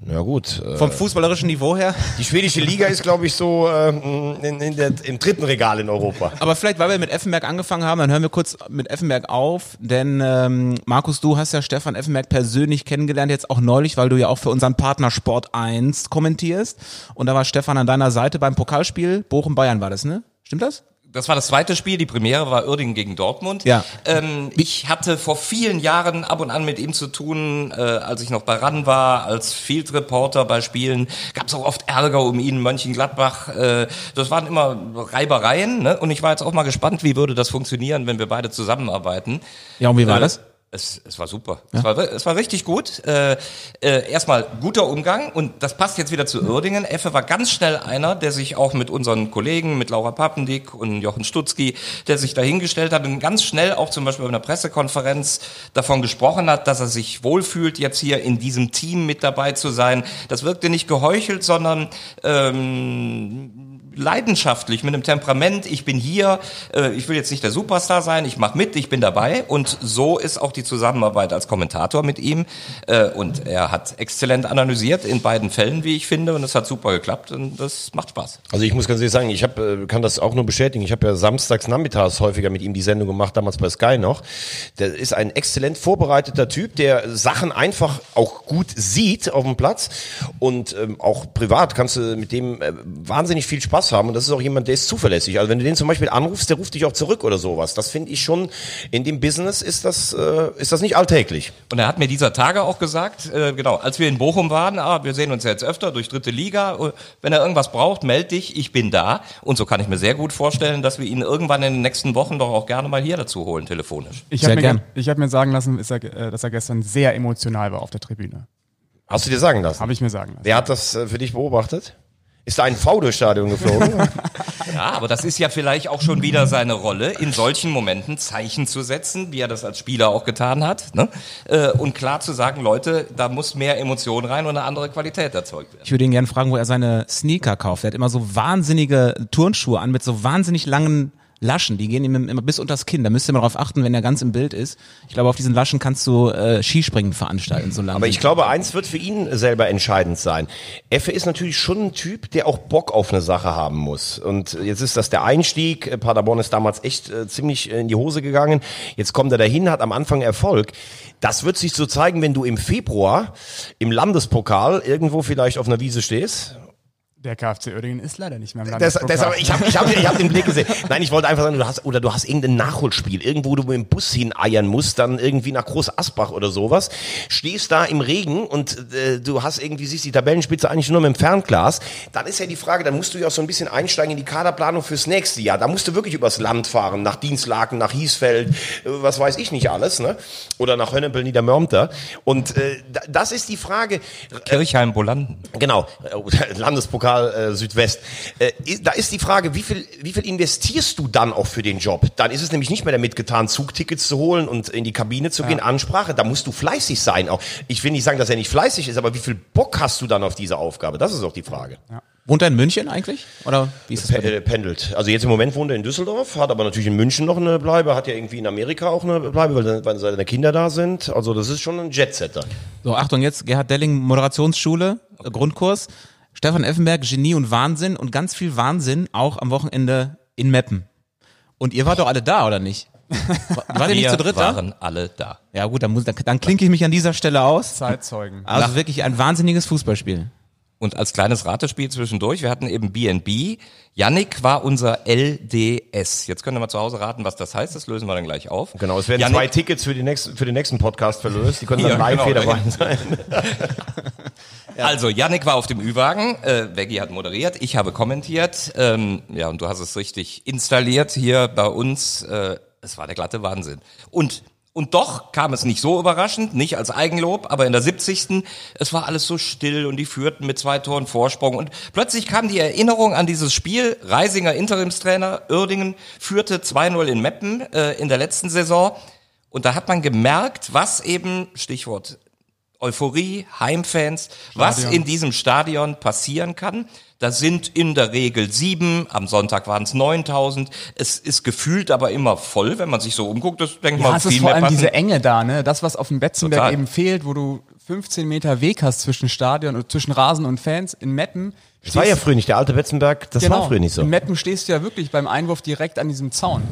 Na gut. Äh, vom fußballerischen Niveau her. die schwedische Liga ist, glaube ich, so ähm, in, in der, im dritten Regal in Europa. Aber vielleicht, weil wir mit Effenberg angefangen haben, dann hören wir kurz mit Effenberg auf. Denn ähm, Markus, du hast ja Stefan Effenberg persönlich kennengelernt, jetzt auch neulich, weil du ja auch für unseren Partner Sport 1 kommentierst. Und da war Stefan an deiner Seite beim Pokalspiel. Bochum-Bayern war das, ne? Stimmt das? Das war das zweite Spiel, die Premiere war Uerdingen gegen Dortmund. Ja. Ähm, ich hatte vor vielen Jahren ab und an mit ihm zu tun, äh, als ich noch bei RAN war, als Field Reporter bei Spielen. Gab es auch oft Ärger um ihn, Mönchengladbach. Äh, das waren immer Reibereien. Ne? Und ich war jetzt auch mal gespannt, wie würde das funktionieren, wenn wir beide zusammenarbeiten. Ja, und wie war Äh, das? Es, es war super. Es, war, es war richtig gut. Äh, äh, erstmal guter Umgang und das passt jetzt wieder zu Uerdingen. Effe war ganz schnell einer, der sich auch mit unseren Kollegen, mit Laura Pappendick und Jochen Stutzki, der sich dahingestellt hat und ganz schnell auch zum Beispiel bei einer Pressekonferenz davon gesprochen hat, dass er sich wohlfühlt, jetzt hier in diesem Team mit dabei zu sein. Das wirkte nicht geheuchelt, sondern ähm, leidenschaftlich, mit einem Temperament, ich bin hier, äh, ich will jetzt nicht der Superstar sein, ich mache mit, ich bin dabei und so ist auch die Zusammenarbeit als Kommentator mit ihm äh, und er hat exzellent analysiert in beiden Fällen, wie ich finde und es hat super geklappt und das macht Spaß. Also ich muss ganz ehrlich sagen, ich hab, äh, kann das auch nur bestätigen. Ich habe ja samstags nachmittags häufiger mit ihm die Sendung gemacht, damals bei Sky noch. Der ist ein exzellent vorbereiteter Typ, der Sachen einfach auch gut sieht auf dem Platz und ähm, auch privat kannst du mit dem äh, wahnsinnig viel Spaß haben und das ist auch jemand, der ist zuverlässig. Also wenn du den zum Beispiel anrufst, der ruft dich auch zurück oder sowas. Das finde ich schon, in dem Business ist das, äh, ist das nicht alltäglich. Und er hat mir dieser Tage auch gesagt, äh, genau, als wir in Bochum waren, ah, wir sehen uns ja jetzt öfter durch dritte Liga, äh, wenn er irgendwas braucht, meld dich, ich bin da. Und so kann ich mir sehr gut vorstellen, dass wir ihn irgendwann in den nächsten Wochen doch auch gerne mal hier dazu holen, telefonisch. Ich habe mir, ich hab mir sagen lassen, ist er, äh, dass er gestern sehr emotional war auf der Tribüne. Hast du dir sagen lassen? Habe ich mir sagen lassen. Wer hat das äh, für dich beobachtet? Ist da ein V durchs Stadion geflogen? *laughs* Ja, aber das ist ja vielleicht auch schon wieder seine Rolle, in solchen Momenten Zeichen zu setzen, wie er das als Spieler auch getan hat. Ne? Äh, Und klar zu sagen, Leute, da muss mehr Emotion rein und eine andere Qualität erzeugt werden. Ich würde ihn gerne fragen, wo er seine Sneaker kauft. Er hat immer so wahnsinnige Turnschuhe an mit so wahnsinnig langen Laschen. Die gehen ihm immer bis unters Kinn. Da müsst ihr mal drauf achten, wenn er ganz im Bild ist. Ich glaube, auf diesen Laschen kannst du äh, Skispringen veranstalten, so lange. Aber ich glaube, eins wird für ihn selber entscheidend sein. Effe ist natürlich schon ein Typ, der auch Bock auf eine Sache haben muss. Und jetzt ist das der Einstieg. Äh, Paderborn ist damals echt äh, ziemlich in die Hose gegangen. Jetzt kommt er dahin, hat am Anfang Erfolg. Das wird sich so zeigen, wenn du im Februar im Landespokal irgendwo vielleicht auf einer Wiese stehst Der KfC Uerdingen ist leider nicht mehr im Das, Landespokal. das, aber ich habe ich hab, ich hab den Blick gesehen. Nein, ich wollte einfach sagen, du hast oder du hast irgendein Nachholspiel, irgendwo wo du mit dem Bus hineiern musst, dann irgendwie nach Groß Asbach oder sowas, stehst da im Regen und äh, du hast irgendwie siehst die Tabellenspitze eigentlich nur mit dem Fernglas, dann ist ja die Frage, dann musst du ja auch so ein bisschen einsteigen in die Kaderplanung fürs nächste Jahr. Da musst du wirklich übers Land fahren, nach Dienstlaken, nach Hiesfeld, äh, was weiß ich nicht alles, ne? Oder nach Hönnepel, Niedermörmter. Und äh, da- das ist die Frage. Kirchheim-Bolanden. Genau, äh, Landespokal äh, Südwest. Äh, da ist die Frage, wie viel, wie viel investierst du dann auch für den Job? Dann ist es nämlich nicht mehr damit getan, Zugtickets zu holen und in die Kabine zu gehen, Ansprache. Da musst du fleißig sein. Auch ich will nicht sagen, dass er nicht fleißig ist, aber wie viel Bock hast du dann auf diese Aufgabe? Das ist auch die Frage. Wohnt er in München eigentlich? Oder wie ist das äh, pendelt. Also jetzt im Moment wohnt er in Düsseldorf, hat aber natürlich in München noch eine Bleibe, hat ja irgendwie in Amerika auch eine Bleibe, weil, seine- weil seine Kinder da sind. Also das ist schon ein Jetsetter. So, Achtung, jetzt Gerhard Delling, Moderationsschule, äh, Grundkurs. Stefan Effenberg, Genie und Wahnsinn und ganz viel Wahnsinn auch am Wochenende in Meppen. Und ihr wart doch alle da, oder nicht? War- *laughs* Wart ihr nicht zu dritt da? waren alle da. Ja gut, dann, muss, dann, dann klinke ich mich an dieser Stelle aus. Zeitzeugen. Also wirklich ein wahnsinniges Fußballspiel. Und als kleines Ratespiel zwischendurch, wir hatten eben BNB. Yannick war unser LDS. Jetzt könnt ihr mal zu Hause raten, was das heißt. Das lösen wir dann gleich auf. Genau, es werden Yannick- zwei Tickets für, die nächsten, für den nächsten Podcast verlöst. Die können dann Ja, live genau. dabei *laughs* sein. Also, Yannick war auf dem Ü-Wagen, äh, Veggie hat moderiert, ich habe kommentiert, ähm, ja, und du hast es richtig installiert hier bei uns. Äh, es war der glatte Wahnsinn. Und und doch kam es nicht so überraschend, nicht als Eigenlob, aber in der 70. Es war alles so still und die führten mit zwei Toren Vorsprung. Und plötzlich kam die Erinnerung an dieses Spiel. Reisinger Interimstrainer, Uerdingen führte 2-0 in Meppen äh, in der letzten Saison. Und da hat man gemerkt, was eben, Stichwort Euphorie, Heimfans, was in diesem Stadion passieren kann. Da sind in der Regel sieben, am Sonntag waren es 9000. Es ist gefühlt aber immer voll, wenn man sich so umguckt. Das denkt Ja, man es ist viel vor mehr allem passen. diese Enge da, ne? Das, was auf dem Betzenberg Total. eben fehlt, wo du 15 Meter Weg hast zwischen Stadion und zwischen Rasen und Fans. In Meppen. Das war ja früher nicht, der alte Betzenberg, das genau, war früher nicht so. In Meppen stehst du ja wirklich beim Einwurf direkt an diesem Zaun.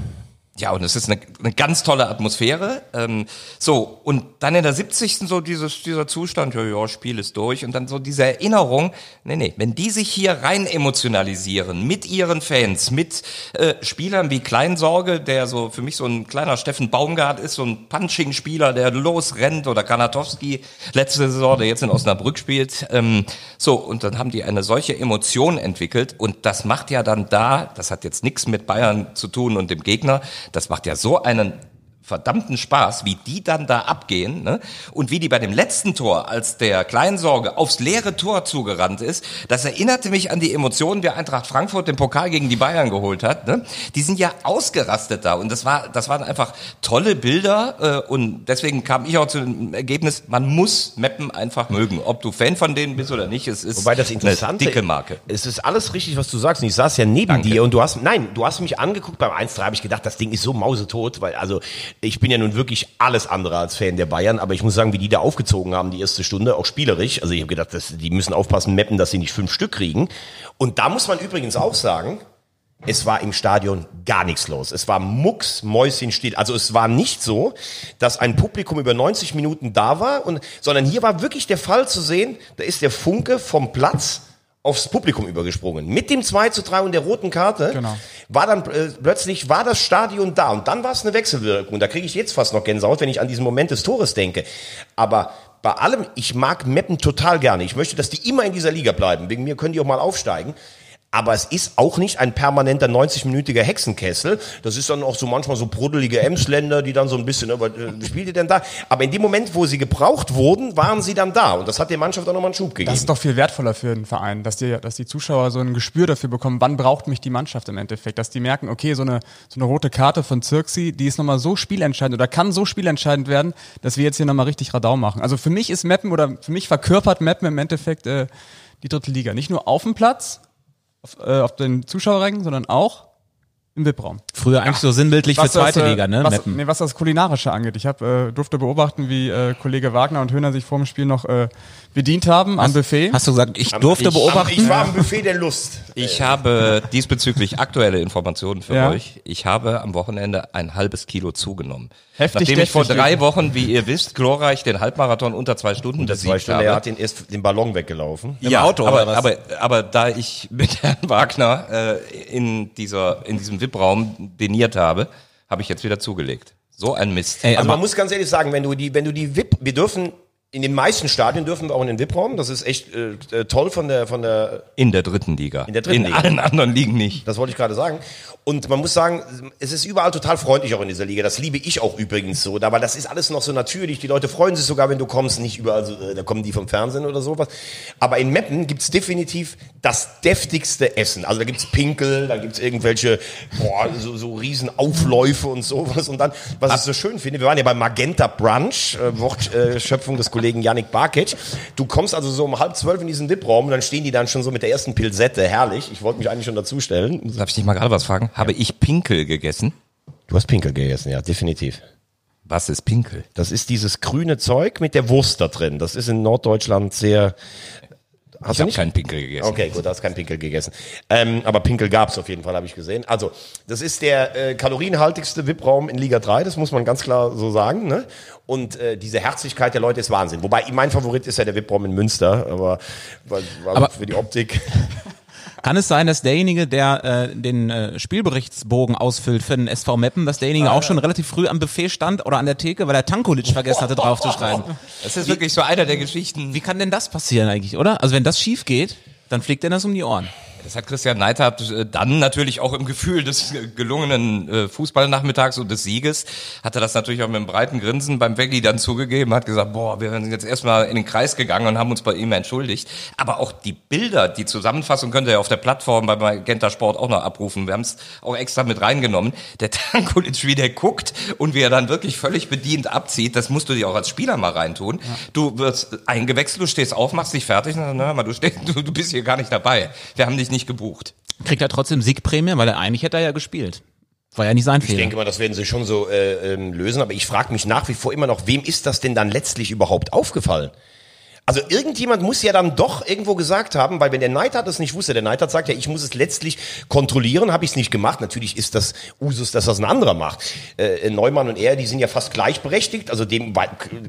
Ja, und es ist eine, eine ganz tolle Atmosphäre. Ähm, so, und dann in der 70. so dieses, dieser Zustand, ja, ja, Spiel ist durch. Und dann so diese Erinnerung, nee, nee, wenn die sich hier rein emotionalisieren mit ihren Fans, mit äh, Spielern wie Kleinsorge, der so für mich so ein kleiner Steffen Baumgart ist, so ein Punching-Spieler, der losrennt, oder Kanatowski, letzte Saison, der jetzt in Osnabrück spielt. Ähm, so, und dann haben die eine solche Emotion entwickelt. Und das macht ja dann da, das hat jetzt nichts mit Bayern zu tun und dem Gegner, das macht ja so einen verdammten Spaß, wie die dann da abgehen ne? und wie die bei dem letzten Tor, als der Kleinsorge aufs leere Tor zugerannt ist, das erinnerte mich an die Emotionen, die Eintracht Frankfurt den Pokal gegen die Bayern geholt hat. Ne? Die sind ja ausgerastet da und das war, das waren einfach tolle Bilder äh, und deswegen kam ich auch zu dem Ergebnis, man muss Meppen einfach mögen, ob du Fan von denen bist oder nicht. Es ist Wobei das Interessante eine dicke Marke. Es ist alles richtig, was du sagst. Und ich saß ja neben Danke. dir und du hast, nein, du hast mich angeguckt beim 1-3, habe ich gedacht, das Ding ist so mausetot, weil, also, ich bin ja nun wirklich alles andere als Fan der Bayern, aber ich muss sagen, wie die da aufgezogen haben, die erste Stunde, auch spielerisch. Also, ich habe gedacht, das, die müssen aufpassen, mappen, dass sie nicht fünf Stück kriegen. Und da muss man übrigens auch sagen, es war im Stadion gar nichts los. Es war mucks, mäuschenstill. Also es war nicht so, dass ein Publikum über 90 Minuten da war, und, sondern hier war wirklich der Fall zu sehen, da ist der Funke vom Platz aufs Publikum übergesprungen. Mit dem 2 zu 3 und der roten Karte Genau. war dann äh, plötzlich war das Stadion da und dann war es eine Wechselwirkung. Da kriege ich jetzt fast noch Gänsehaut, wenn ich an diesen Moment des Tores denke. Aber bei allem, ich mag Meppen total gerne. Ich möchte, dass die immer in dieser Liga bleiben. Wegen mir können die auch mal aufsteigen. Aber es ist auch nicht ein permanenter 90-minütiger Hexenkessel. Das ist dann auch so manchmal so bruddelige Emsländer, die dann so ein bisschen, aber äh, wie spielt ihr denn da? Aber in dem Moment, wo sie gebraucht wurden, waren sie dann da. Und das hat der Mannschaft auch nochmal einen Schub gegeben. Das ist doch viel wertvoller für den Verein, dass die, dass die Zuschauer so ein Gespür dafür bekommen, wann braucht mich die Mannschaft im Endeffekt. Dass die merken, okay, so eine, so eine rote Karte von Zirksi, die ist nochmal so spielentscheidend oder kann so spielentscheidend werden, dass wir jetzt hier nochmal richtig Radau machen. Also für mich ist Meppen oder für mich verkörpert Meppen im Endeffekt äh, die dritte Liga. Nicht nur auf dem Platz, auf, äh, auf den Zuschauerrängen, sondern auch im VIP-Raum. Früher eigentlich so sinnbildlich für zweite das, äh, Liga, ne? Was, nee, was das Kulinarische angeht. Ich hab, äh, durfte beobachten, wie äh, Kollege Wagner und Höhner sich vor dem Spiel noch äh, bedient haben am Buffet. Hast du gesagt, ich durfte ich- beobachten? Ich war am Buffet der Lust. Ich habe diesbezüglich aktuelle Informationen für Ja. euch. Ich habe am Wochenende ein halbes Kilo zugenommen. Heftig, Nachdem ich vor drei. Wochen, wie ihr wisst, glorreich den Halbmarathon unter zwei Stunden Das zwei besiegt Stunden, habe. er hat den erst den Ballon weggelaufen. Im ja, Auto, aber, oder was? aber, aber da ich mit Herrn Wagner äh, in dieser in diesem VIP-Raum deniert habe, habe ich jetzt wieder zugelegt. So ein Mist. Ey, Also aber man muss ganz ehrlich sagen, wenn du die, wenn du die VIP, wir dürfen in den meisten Stadien dürfen wir auch in den VIP-Raum. Das ist echt äh, äh, toll von der von der in der dritten Liga. In der dritten in Liga. allen anderen Ligen nicht. Das wollte ich gerade sagen. Und man muss sagen, es ist überall total freundlich auch in dieser Liga. Das liebe ich auch übrigens so. Aber das ist alles noch so natürlich. Die Leute freuen sich sogar, wenn du kommst. Nicht überall, so, äh, da kommen die vom Fernsehen oder sowas. Aber in Meppen gibt's definitiv das deftigste Essen. Also da gibt's Pinkel, da gibt's irgendwelche boah, so, so riesen Aufläufe und sowas. Und dann, was ich so schön finde, wir waren ja beim Magenta Brunch, äh, Wortschöpfung des Kollegen Yannick Barkic. Du kommst also so um halb zwölf in diesen VIP-Raum und dann stehen die dann schon so mit der ersten Pilsette. Herrlich. Ich wollte mich eigentlich schon dazustellen. Darf ich dich mal gerade was fragen? Habe ich Pinkel gegessen? Du hast Pinkel gegessen, ja, definitiv. Was ist Pinkel? Das ist dieses grüne Zeug mit der Wurst da drin. Das ist in Norddeutschland sehr. Hast Ich habe keinen Pinkel gegessen. Okay, gut, du hast keinen Pinkel gegessen. Ähm, aber Pinkel gab's auf jeden Fall, habe ich gesehen. Also, das ist der äh, kalorienhaltigste VIP-Raum in Liga 3, das muss man ganz klar so sagen. Ne? Und äh, diese Herzlichkeit der Leute ist Wahnsinn. Wobei mein Favorit ist ja der VIP-Raum in Münster, aber, weil, weil Aber- für die Optik. *laughs* Kann es sein, dass derjenige, der äh, den äh, Spielberichtsbogen ausfüllt für den SV Meppen, dass derjenige auch schon relativ früh am Buffet stand oder an der Theke, weil er Tankulic vergessen hatte draufzuschreiben? *laughs* Das ist wirklich so einer der Geschichten. Wie kann denn das passieren eigentlich, oder? Also wenn das schief geht, dann fliegt denn das um die Ohren. Das hat Christian Neidhardt äh, dann natürlich auch im Gefühl des äh, gelungenen äh, Fußballnachmittags und des Sieges, hat er das natürlich auch mit einem breiten Grinsen beim Veggie dann zugegeben, hat gesagt, boah, wir sind jetzt erstmal in den Kreis gegangen und haben uns bei ihm entschuldigt. Aber auch die Bilder, die Zusammenfassung könnt ihr auf der Plattform bei Magenta Sport auch noch abrufen. Wir haben es auch extra mit reingenommen. Der *laughs* Tankulic, wie der guckt und wie er dann wirklich völlig bedient abzieht, das musst du dir auch als Spieler mal reintun. Du wirst eingewechselt, du stehst auf, machst dich fertig hör mal, du, stehst, du, du bist hier gar nicht dabei. Wir haben dich nicht gebucht. Kriegt er trotzdem Siegprämie, weil er eigentlich hätte er ja gespielt. War ja nicht sein Ich Fehler. denke mal, das werden sie schon so äh, ähm, lösen, aber ich frage mich nach wie vor immer noch, wem ist das denn dann letztlich überhaupt aufgefallen? Also irgendjemand muss ja dann doch irgendwo gesagt haben, weil wenn der Neidhardt das nicht wusste, der Neidhardt sagt ja, ich muss es letztlich kontrollieren, habe ich es nicht gemacht. Natürlich ist das Usus, dass das ein anderer macht. Äh, Neumann und er, die sind ja fast gleichberechtigt. Also dem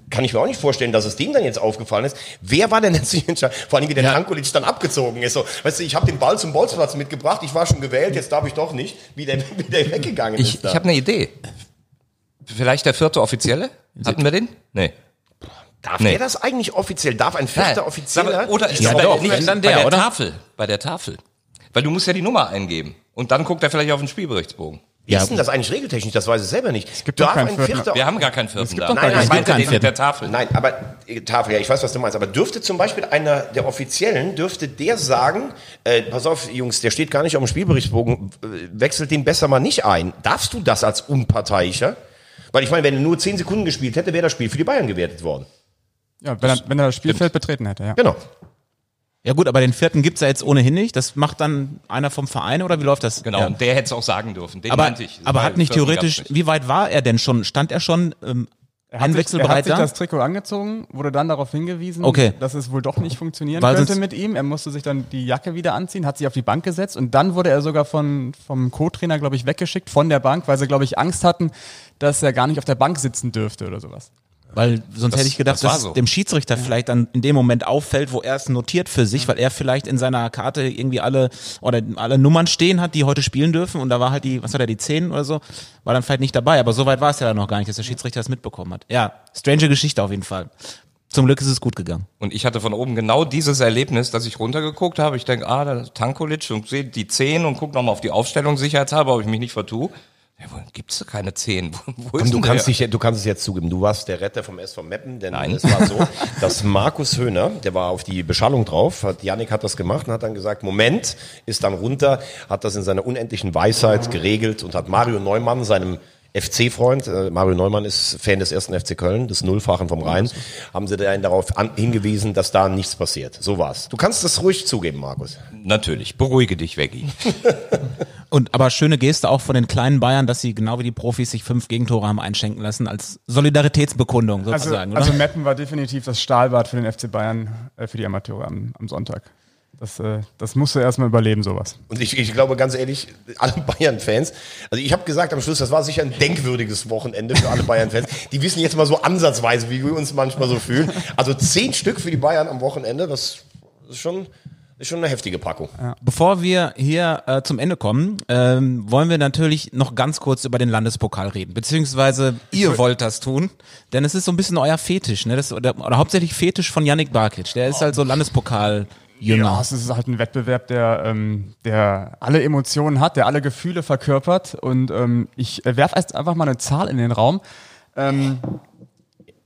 kann ich mir auch nicht vorstellen, dass es dem dann jetzt aufgefallen ist. Wer war denn letztlich entscheidend? Vor allem, wie der Ja. Tankulic dann abgezogen ist. So, weißt du, ich habe den Ball zum Bolzplatz mitgebracht, ich war schon gewählt, jetzt darf ich doch nicht, wie der, *laughs* wie der weggegangen Ich, ist. da. ich habe eine Idee. Vielleicht der vierte Offizielle? Hatten wir den? Nee. Darf Nee. der das eigentlich offiziell? Darf ein vierter Nein. Offizieller? Oder ist Ja, das doch, nicht dann bei der, der oder? Tafel? Bei der Tafel. Weil du musst ja die Nummer eingeben. Und dann guckt er vielleicht auf den Spielberichtsbogen. Wie ist denn das eigentlich regeltechnisch? Das weiß ich selber nicht. Es gibt doch Darf ein vierten. vierter Wir haben gar keinen vierten da. doch gar ich keinen. meinte Es gibt den keinen mit der Tafel. Nein, aber äh, Tafel, ja, ich weiß, was du meinst. Aber dürfte zum Beispiel einer der Offiziellen, dürfte der sagen, äh, pass auf, Jungs, der steht gar nicht auf dem Spielberichtsbogen, äh, wechselt den besser mal nicht ein. Darfst du das als Unparteiischer? Weil ich meine, wenn er nur 10 Sekunden gespielt hätte, wäre das Spiel für die Bayern gewertet worden. Ja, wenn er, wenn er das Spielfeld betreten hätte, ja. Genau. Ja gut, aber den vierten gibt's ja jetzt ohnehin nicht. Das macht dann einer vom Verein oder wie läuft das? Genau, Ja. und der hätte es auch sagen dürfen. Den Aber, meinte ich. aber hat nicht theoretisch, nicht. wie weit war er denn schon? Stand er schon ähm, Er hat sich, er hat sich da? das Trikot angezogen, wurde dann darauf hingewiesen, Okay. dass es wohl doch nicht funktionieren Weil könnte mit ihm. Er musste sich dann die Jacke wieder anziehen, hat sich auf die Bank gesetzt und dann wurde er sogar von, vom Co-Trainer, glaube ich, weggeschickt von der Bank, weil sie, glaube ich, Angst hatten, dass er gar nicht auf der Bank sitzen dürfte oder sowas. Weil sonst hätte ich gedacht, das dass so. dem Schiedsrichter vielleicht dann in dem Moment auffällt, wo er es notiert für sich, weil er vielleicht in seiner Karte irgendwie alle oder alle Nummern stehen hat, die heute spielen dürfen und da war halt die, was hat er, die 10 oder so, war dann vielleicht nicht dabei, aber so weit war es ja dann noch gar nicht, dass der Schiedsrichter das mitbekommen hat. Ja, strange Geschichte auf jeden Fall. Zum Glück ist es gut gegangen. Und ich hatte von oben genau dieses Erlebnis, dass ich runtergeguckt habe. Ich denke, ah, da ist Tankulic und sehe die 10 und guck nochmal auf die Aufstellung sicherheitshalber, ob ich mich nicht vertue. Ja, gibt's da keine 10? *laughs* Wo, Komm, du kannst, dich, du kannst es jetzt zugeben. Du warst der Retter vom SV Meppen, denn Nein. es war so, *laughs* dass Markus Höhner, der war auf die Beschallung drauf, hat, Janik hat das gemacht und hat dann gesagt, Moment, ist dann runter, hat das in seiner unendlichen Weisheit geregelt und hat Mario Neumann, seinem FC-Freund, äh, Mario Neumann ist Fan des ersten FC Köln, des Nullfachen vom Rhein, haben sie dann darauf an, hingewiesen, dass da nichts passiert. So war's. Du kannst das ruhig zugeben, Markus. Natürlich, beruhige dich, Veggie. *laughs* Und aber schöne Geste auch von den kleinen Bayern, dass sie genau wie die Profis sich fünf Gegentore haben einschenken lassen als Solidaritätsbekundung Also, sozusagen, also oder? Meppen war definitiv das Stahlbad für den FC Bayern, äh, für die Amateure am, am Sonntag. Das, äh, das musst du erstmal überleben, sowas. Und ich, ich glaube ganz ehrlich, alle Bayern-Fans, also ich habe gesagt am Schluss, das war sicher ein denkwürdiges Wochenende für alle Bayern-Fans. Die wissen jetzt mal so ansatzweise, wie wir uns manchmal so fühlen. Also zehn Stück für die Bayern am Wochenende, das ist schon, ist schon eine heftige Packung. Bevor wir hier äh, zum Ende kommen, ähm, wollen wir natürlich noch ganz kurz über den Landespokal reden. Beziehungsweise ihr wollt das tun, denn es ist so ein bisschen euer Fetisch, ne? Das, oder, oder hauptsächlich Fetisch von Yannick Barkic. Der ist halt so Landespokal. Ja, Jünger. es ist halt ein Wettbewerb, der, ähm, der alle Emotionen hat, der alle Gefühle verkörpert. Und ähm, ich äh, werfe erst einfach mal eine Zahl in den Raum. Ähm,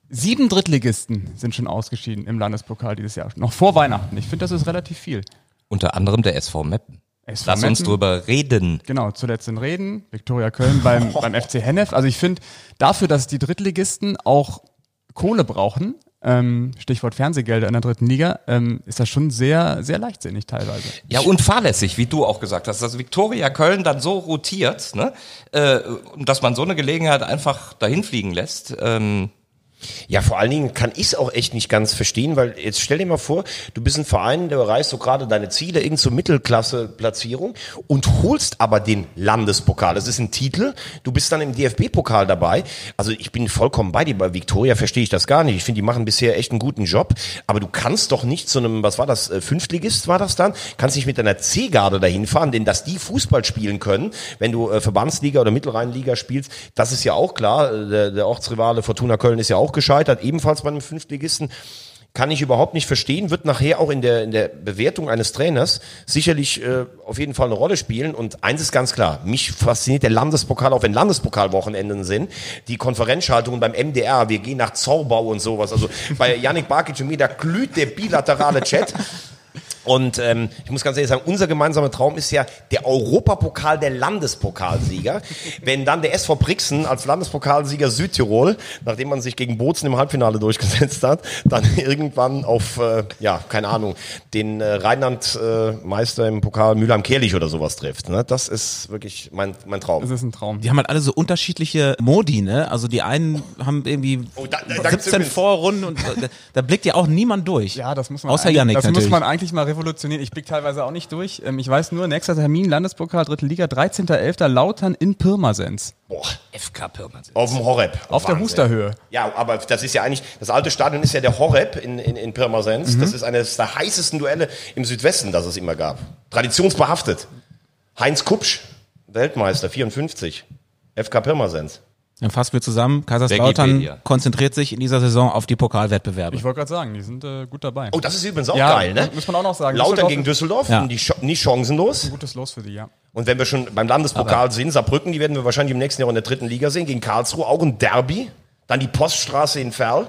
sieben Drittligisten sind schon ausgeschieden im Landespokal dieses Jahr. Noch vor Weihnachten. Ich finde, das ist relativ viel. Unter anderem der SV Meppen. SV Lass uns Meppen. drüber reden. Genau, zuletzt in Reden, Viktoria Köln beim, *laughs* beim FC Hennef. Also ich finde, dafür, dass die Drittligisten auch Kohle brauchen, ähm, Stichwort Fernsehgelder in der dritten Liga, ähm, ist das schon sehr, sehr leichtsinnig teilweise. Ja, und fahrlässig, wie du auch gesagt hast, dass Viktoria Köln dann so rotiert, ne, äh, dass man so eine Gelegenheit einfach dahin fliegen lässt. Ähm, Ja, vor allen Dingen kann ich es auch echt nicht ganz verstehen, weil jetzt stell dir mal vor, du bist ein Verein, der erreichst so gerade deine Ziele, irgend so Mittelklasse-Platzierung und holst aber den Landespokal. Das ist ein Titel, du bist dann im DFB-Pokal dabei. Also ich bin vollkommen bei dir, bei Viktoria verstehe ich das gar nicht. Ich finde, die machen bisher echt einen guten Job, aber du kannst doch nicht zu einem, was war das, äh, Fünftligist war das dann, kannst nicht mit deiner C-Garde dahin fahren, denn dass die Fußball spielen können, wenn du äh, Verbandsliga oder Mittelrheinliga spielst, das ist ja auch klar. Äh, Der, der Ortsrivale Fortuna Köln ist ja auch gescheitert, ebenfalls bei einem Fünftligisten. Kann ich überhaupt nicht verstehen, wird nachher auch in der, in der Bewertung eines Trainers sicherlich äh, auf jeden Fall eine Rolle spielen. Und eins ist ganz klar, mich fasziniert der Landespokal, auch wenn Landespokalwochenenden sind, die Konferenzschaltungen beim MDR, wir gehen nach Zorbau und sowas. Also bei Yannick Barkic und mir, da glüht der bilaterale Chat. Und ähm, ich muss ganz ehrlich sagen, unser gemeinsamer Traum ist ja der Europapokal der Landespokalsieger. *laughs* Wenn dann der SV Brixen als Landespokalsieger Südtirol, nachdem man sich gegen Bozen im Halbfinale durchgesetzt hat, dann *laughs* irgendwann auf, äh, ja, keine Ahnung, den äh, Rheinland-Meister im Pokal Mülheim-Kerlich oder sowas trifft. Ne? Das ist wirklich mein, mein Traum. Das ist ein Traum. Die haben halt alle so unterschiedliche Modi, ne? Also die einen haben irgendwie Oh, da- da- da gibt's 17 übrigens- Vorrunden und da, da blickt ja auch niemand durch. Ja, das muss man Außer eigentlich- Yannick Das natürlich. muss man eigentlich mal revolutionieren. Ich blick teilweise auch nicht durch. Ähm, Ich weiß nur, nächster Termin, Landespokal, dritte Liga, 13.11. Lautern in Pirmasens. Boah, FK Pirmasens. auf dem Horeb. Auf der Wahnsinn. Husterhöhe. Ja, aber das ist ja eigentlich, das alte Stadion ist ja der Horeb in, in, in Pirmasens. Mhm. Das ist eines der heißesten Duelle im Südwesten, das es immer gab. Traditionsbehaftet. Heinz Kupsch, Weltmeister, 54. FK Pirmasens. Dann fassen wir zusammen. Kaiserslautern Wikipedia. konzentriert sich in dieser Saison auf die Pokalwettbewerbe. Ich wollte gerade sagen, die sind äh, gut dabei. Oh, das ist übrigens auch Ja, geil, ne? muss man auch noch sagen. Lautern Düsseldorf gegen Düsseldorf, Ja. die nicht chancenlos. Gutes Los für die, ja. Und wenn wir schon beim Landespokal sind, Saarbrücken, die werden wir wahrscheinlich im nächsten Jahr in der dritten Liga sehen, gegen Karlsruhe, auch ein Derby. Dann die Poststraße in Ferl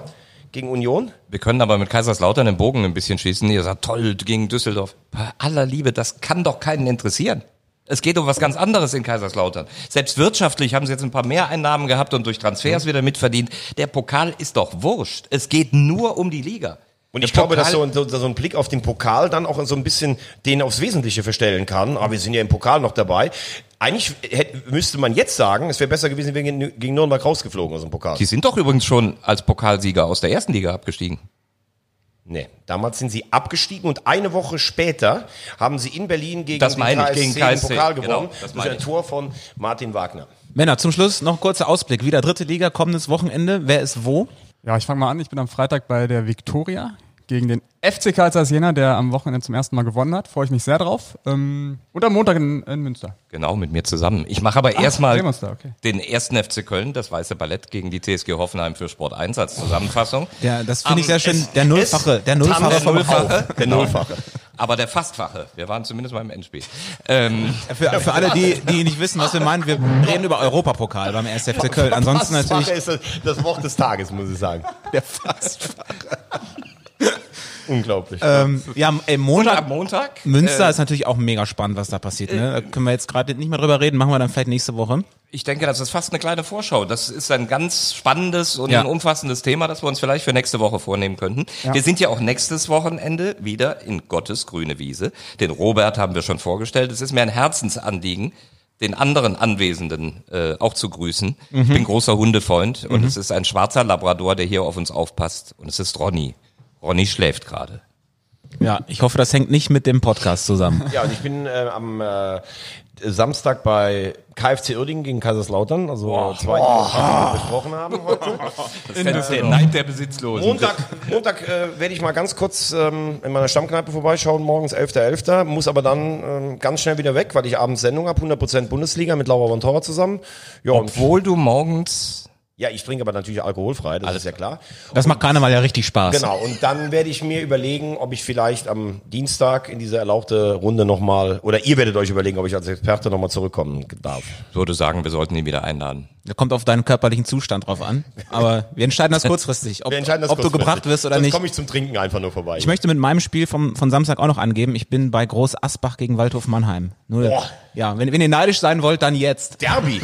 gegen Union. Wir können aber mit Kaiserslautern den Bogen ein bisschen schießen. Ihr sagt, toll, gegen Düsseldorf. Bei aller Liebe, das kann doch keinen interessieren. Es geht um was ganz anderes in Kaiserslautern. Selbst wirtschaftlich haben sie jetzt ein paar Mehreinnahmen gehabt und durch Transfers wieder mitverdient. Der Pokal ist doch wurscht. Es geht nur um die Liga. Und Der ich glaube, dass so, so, so ein Blick auf den Pokal dann auch so ein bisschen den aufs Wesentliche verstellen kann. Aber wir sind ja im Pokal noch dabei. Eigentlich hätte, müsste man jetzt sagen, es wäre besser gewesen, wir wären gegen Nürnberg rausgeflogen aus dem Pokal. Die sind doch übrigens schon als Pokalsieger aus der ersten Liga abgestiegen. Nee, damals sind sie abgestiegen und eine Woche später haben sie in Berlin gegen Das den ich, KSC gegen den KSC, Pokal genau, gewonnen. das das meine ein ich. Tor von Martin Wagner. Männer, zum Schluss noch ein kurzer Ausblick. Wieder dritte Liga, kommendes Wochenende. Wer ist wo? Ja, ich fange mal an. Ich bin am Freitag bei der Viktoria gegen den FC Karl Zeiss Jena, der am Wochenende zum ersten Mal gewonnen hat. Freue ich mich sehr drauf. Ähm, und am Montag in, in Münster. Genau, mit mir zusammen. Ich mache aber erstmal uns da, okay. den ersten FC Köln, das weiße Ballett gegen die TSG Hoffenheim für Sport 1 als Zusammenfassung. Der, das finde ich Am sehr schön. Der Nullfache. Der Nullfache Der vom Nullfache. Der Nullfache. Aber der Fastfache. Wir waren zumindest mal im Endspiel. Ähm, Für, für alle, die, die nicht wissen, was wir meinen, wir reden über Europapokal beim 1. FC Köln. Ansonsten Fastfache natürlich. das Wort des Tages, muss ich sagen. Der Fastfache. Unglaublich. Ähm, ja, ey, Montag, ab Montag. Münster ist natürlich auch mega spannend, was da passiert. Ne? Da können wir jetzt gerade nicht mehr drüber reden, machen wir dann vielleicht nächste Woche. Ich denke, das ist fast eine kleine Vorschau. Das ist ein ganz spannendes und Ja. ein umfassendes Thema, das wir uns vielleicht für nächste Woche vornehmen könnten. Wir sind ja auch nächstes Wochenende wieder in Gottes grüne Wiese. Den Robert haben wir schon vorgestellt. Es ist mir ein Herzensanliegen, den anderen Anwesenden äh, auch zu grüßen. Ich bin großer Hundefreund und es ist ein schwarzer Labrador, der hier auf uns aufpasst. Und es ist Ronny. Ronny schläft gerade. Ja, ich hoffe, das hängt nicht mit dem Podcast zusammen. Ja, und ich bin äh, am äh, Samstag bei KFC Uerdingen gegen Kaiserslautern, also zwei, die wir besprochen haben heute. *laughs* Das der Neid der Besitzlosen. Montag, Montag äh, werde ich mal ganz kurz ähm, in meiner Stammkneipe vorbeischauen, morgens 11.11., muss aber dann ähm, ganz schnell wieder weg, weil ich abends Sendung habe, 100% Bundesliga mit Laura von Torra zusammen. Ja, und, Obwohl du morgens ja, ich trinke aber natürlich alkoholfrei, das ist ja klar. Das macht Karneval ja richtig Spaß. Genau, und dann werde ich mir überlegen, ob ich vielleicht am Dienstag in diese erlaubte Runde nochmal, oder ihr werdet euch überlegen, ob ich als Experte nochmal zurückkommen darf. würde sagen, wir sollten ihn wieder einladen. Da kommt auf deinen körperlichen Zustand drauf an. Aber wir entscheiden das *laughs* kurzfristig, ob, Wir entscheiden das ob du kurzfristig. gebracht wirst oder Sonst nicht. komme ich zum Trinken einfach nur vorbei. Ich möchte mit meinem Spiel vom, von Samstag auch noch angeben. Ich bin bei Groß Asbach gegen Waldhof Mannheim. Nur Boah. Ja, wenn, wenn ihr neidisch sein wollt, dann jetzt. Derby.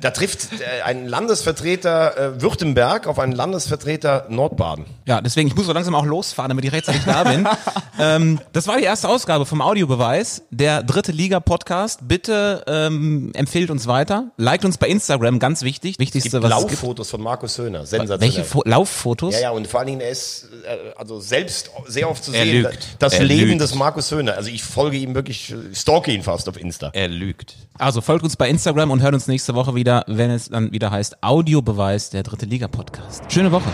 Da trifft äh, ein Landesvertreter äh, Württemberg auf einen Landesvertreter Nordbaden. Ja, deswegen, ich muss so langsam auch losfahren, damit ich rechtzeitig da bin. *laughs* ähm, das war die erste Ausgabe vom Audiobeweis, der dritte Liga-Podcast. Bitte ähm, empfehlt uns weiter. Liked uns bei Instagram, ganz wichtig. Es Wichtigste, gibt was es gibt. Lauffotos von Markus Höhner. Sensationell. Welche Fo Lauffotos? Ja, ja, und vor allen Dingen, er ist äh, also selbst sehr oft zu Er sehen. lügt. Das Er Leben lügt. des Markus Höhner. Also ich folge ihm wirklich, äh, stalke ihn fast auf Insta. Er lügt. Also folgt uns bei Instagram und hört uns nächste Woche wieder, wenn es dann wieder heißt Audiobeweis, der dritte Liga-Podcast. Schöne Woche.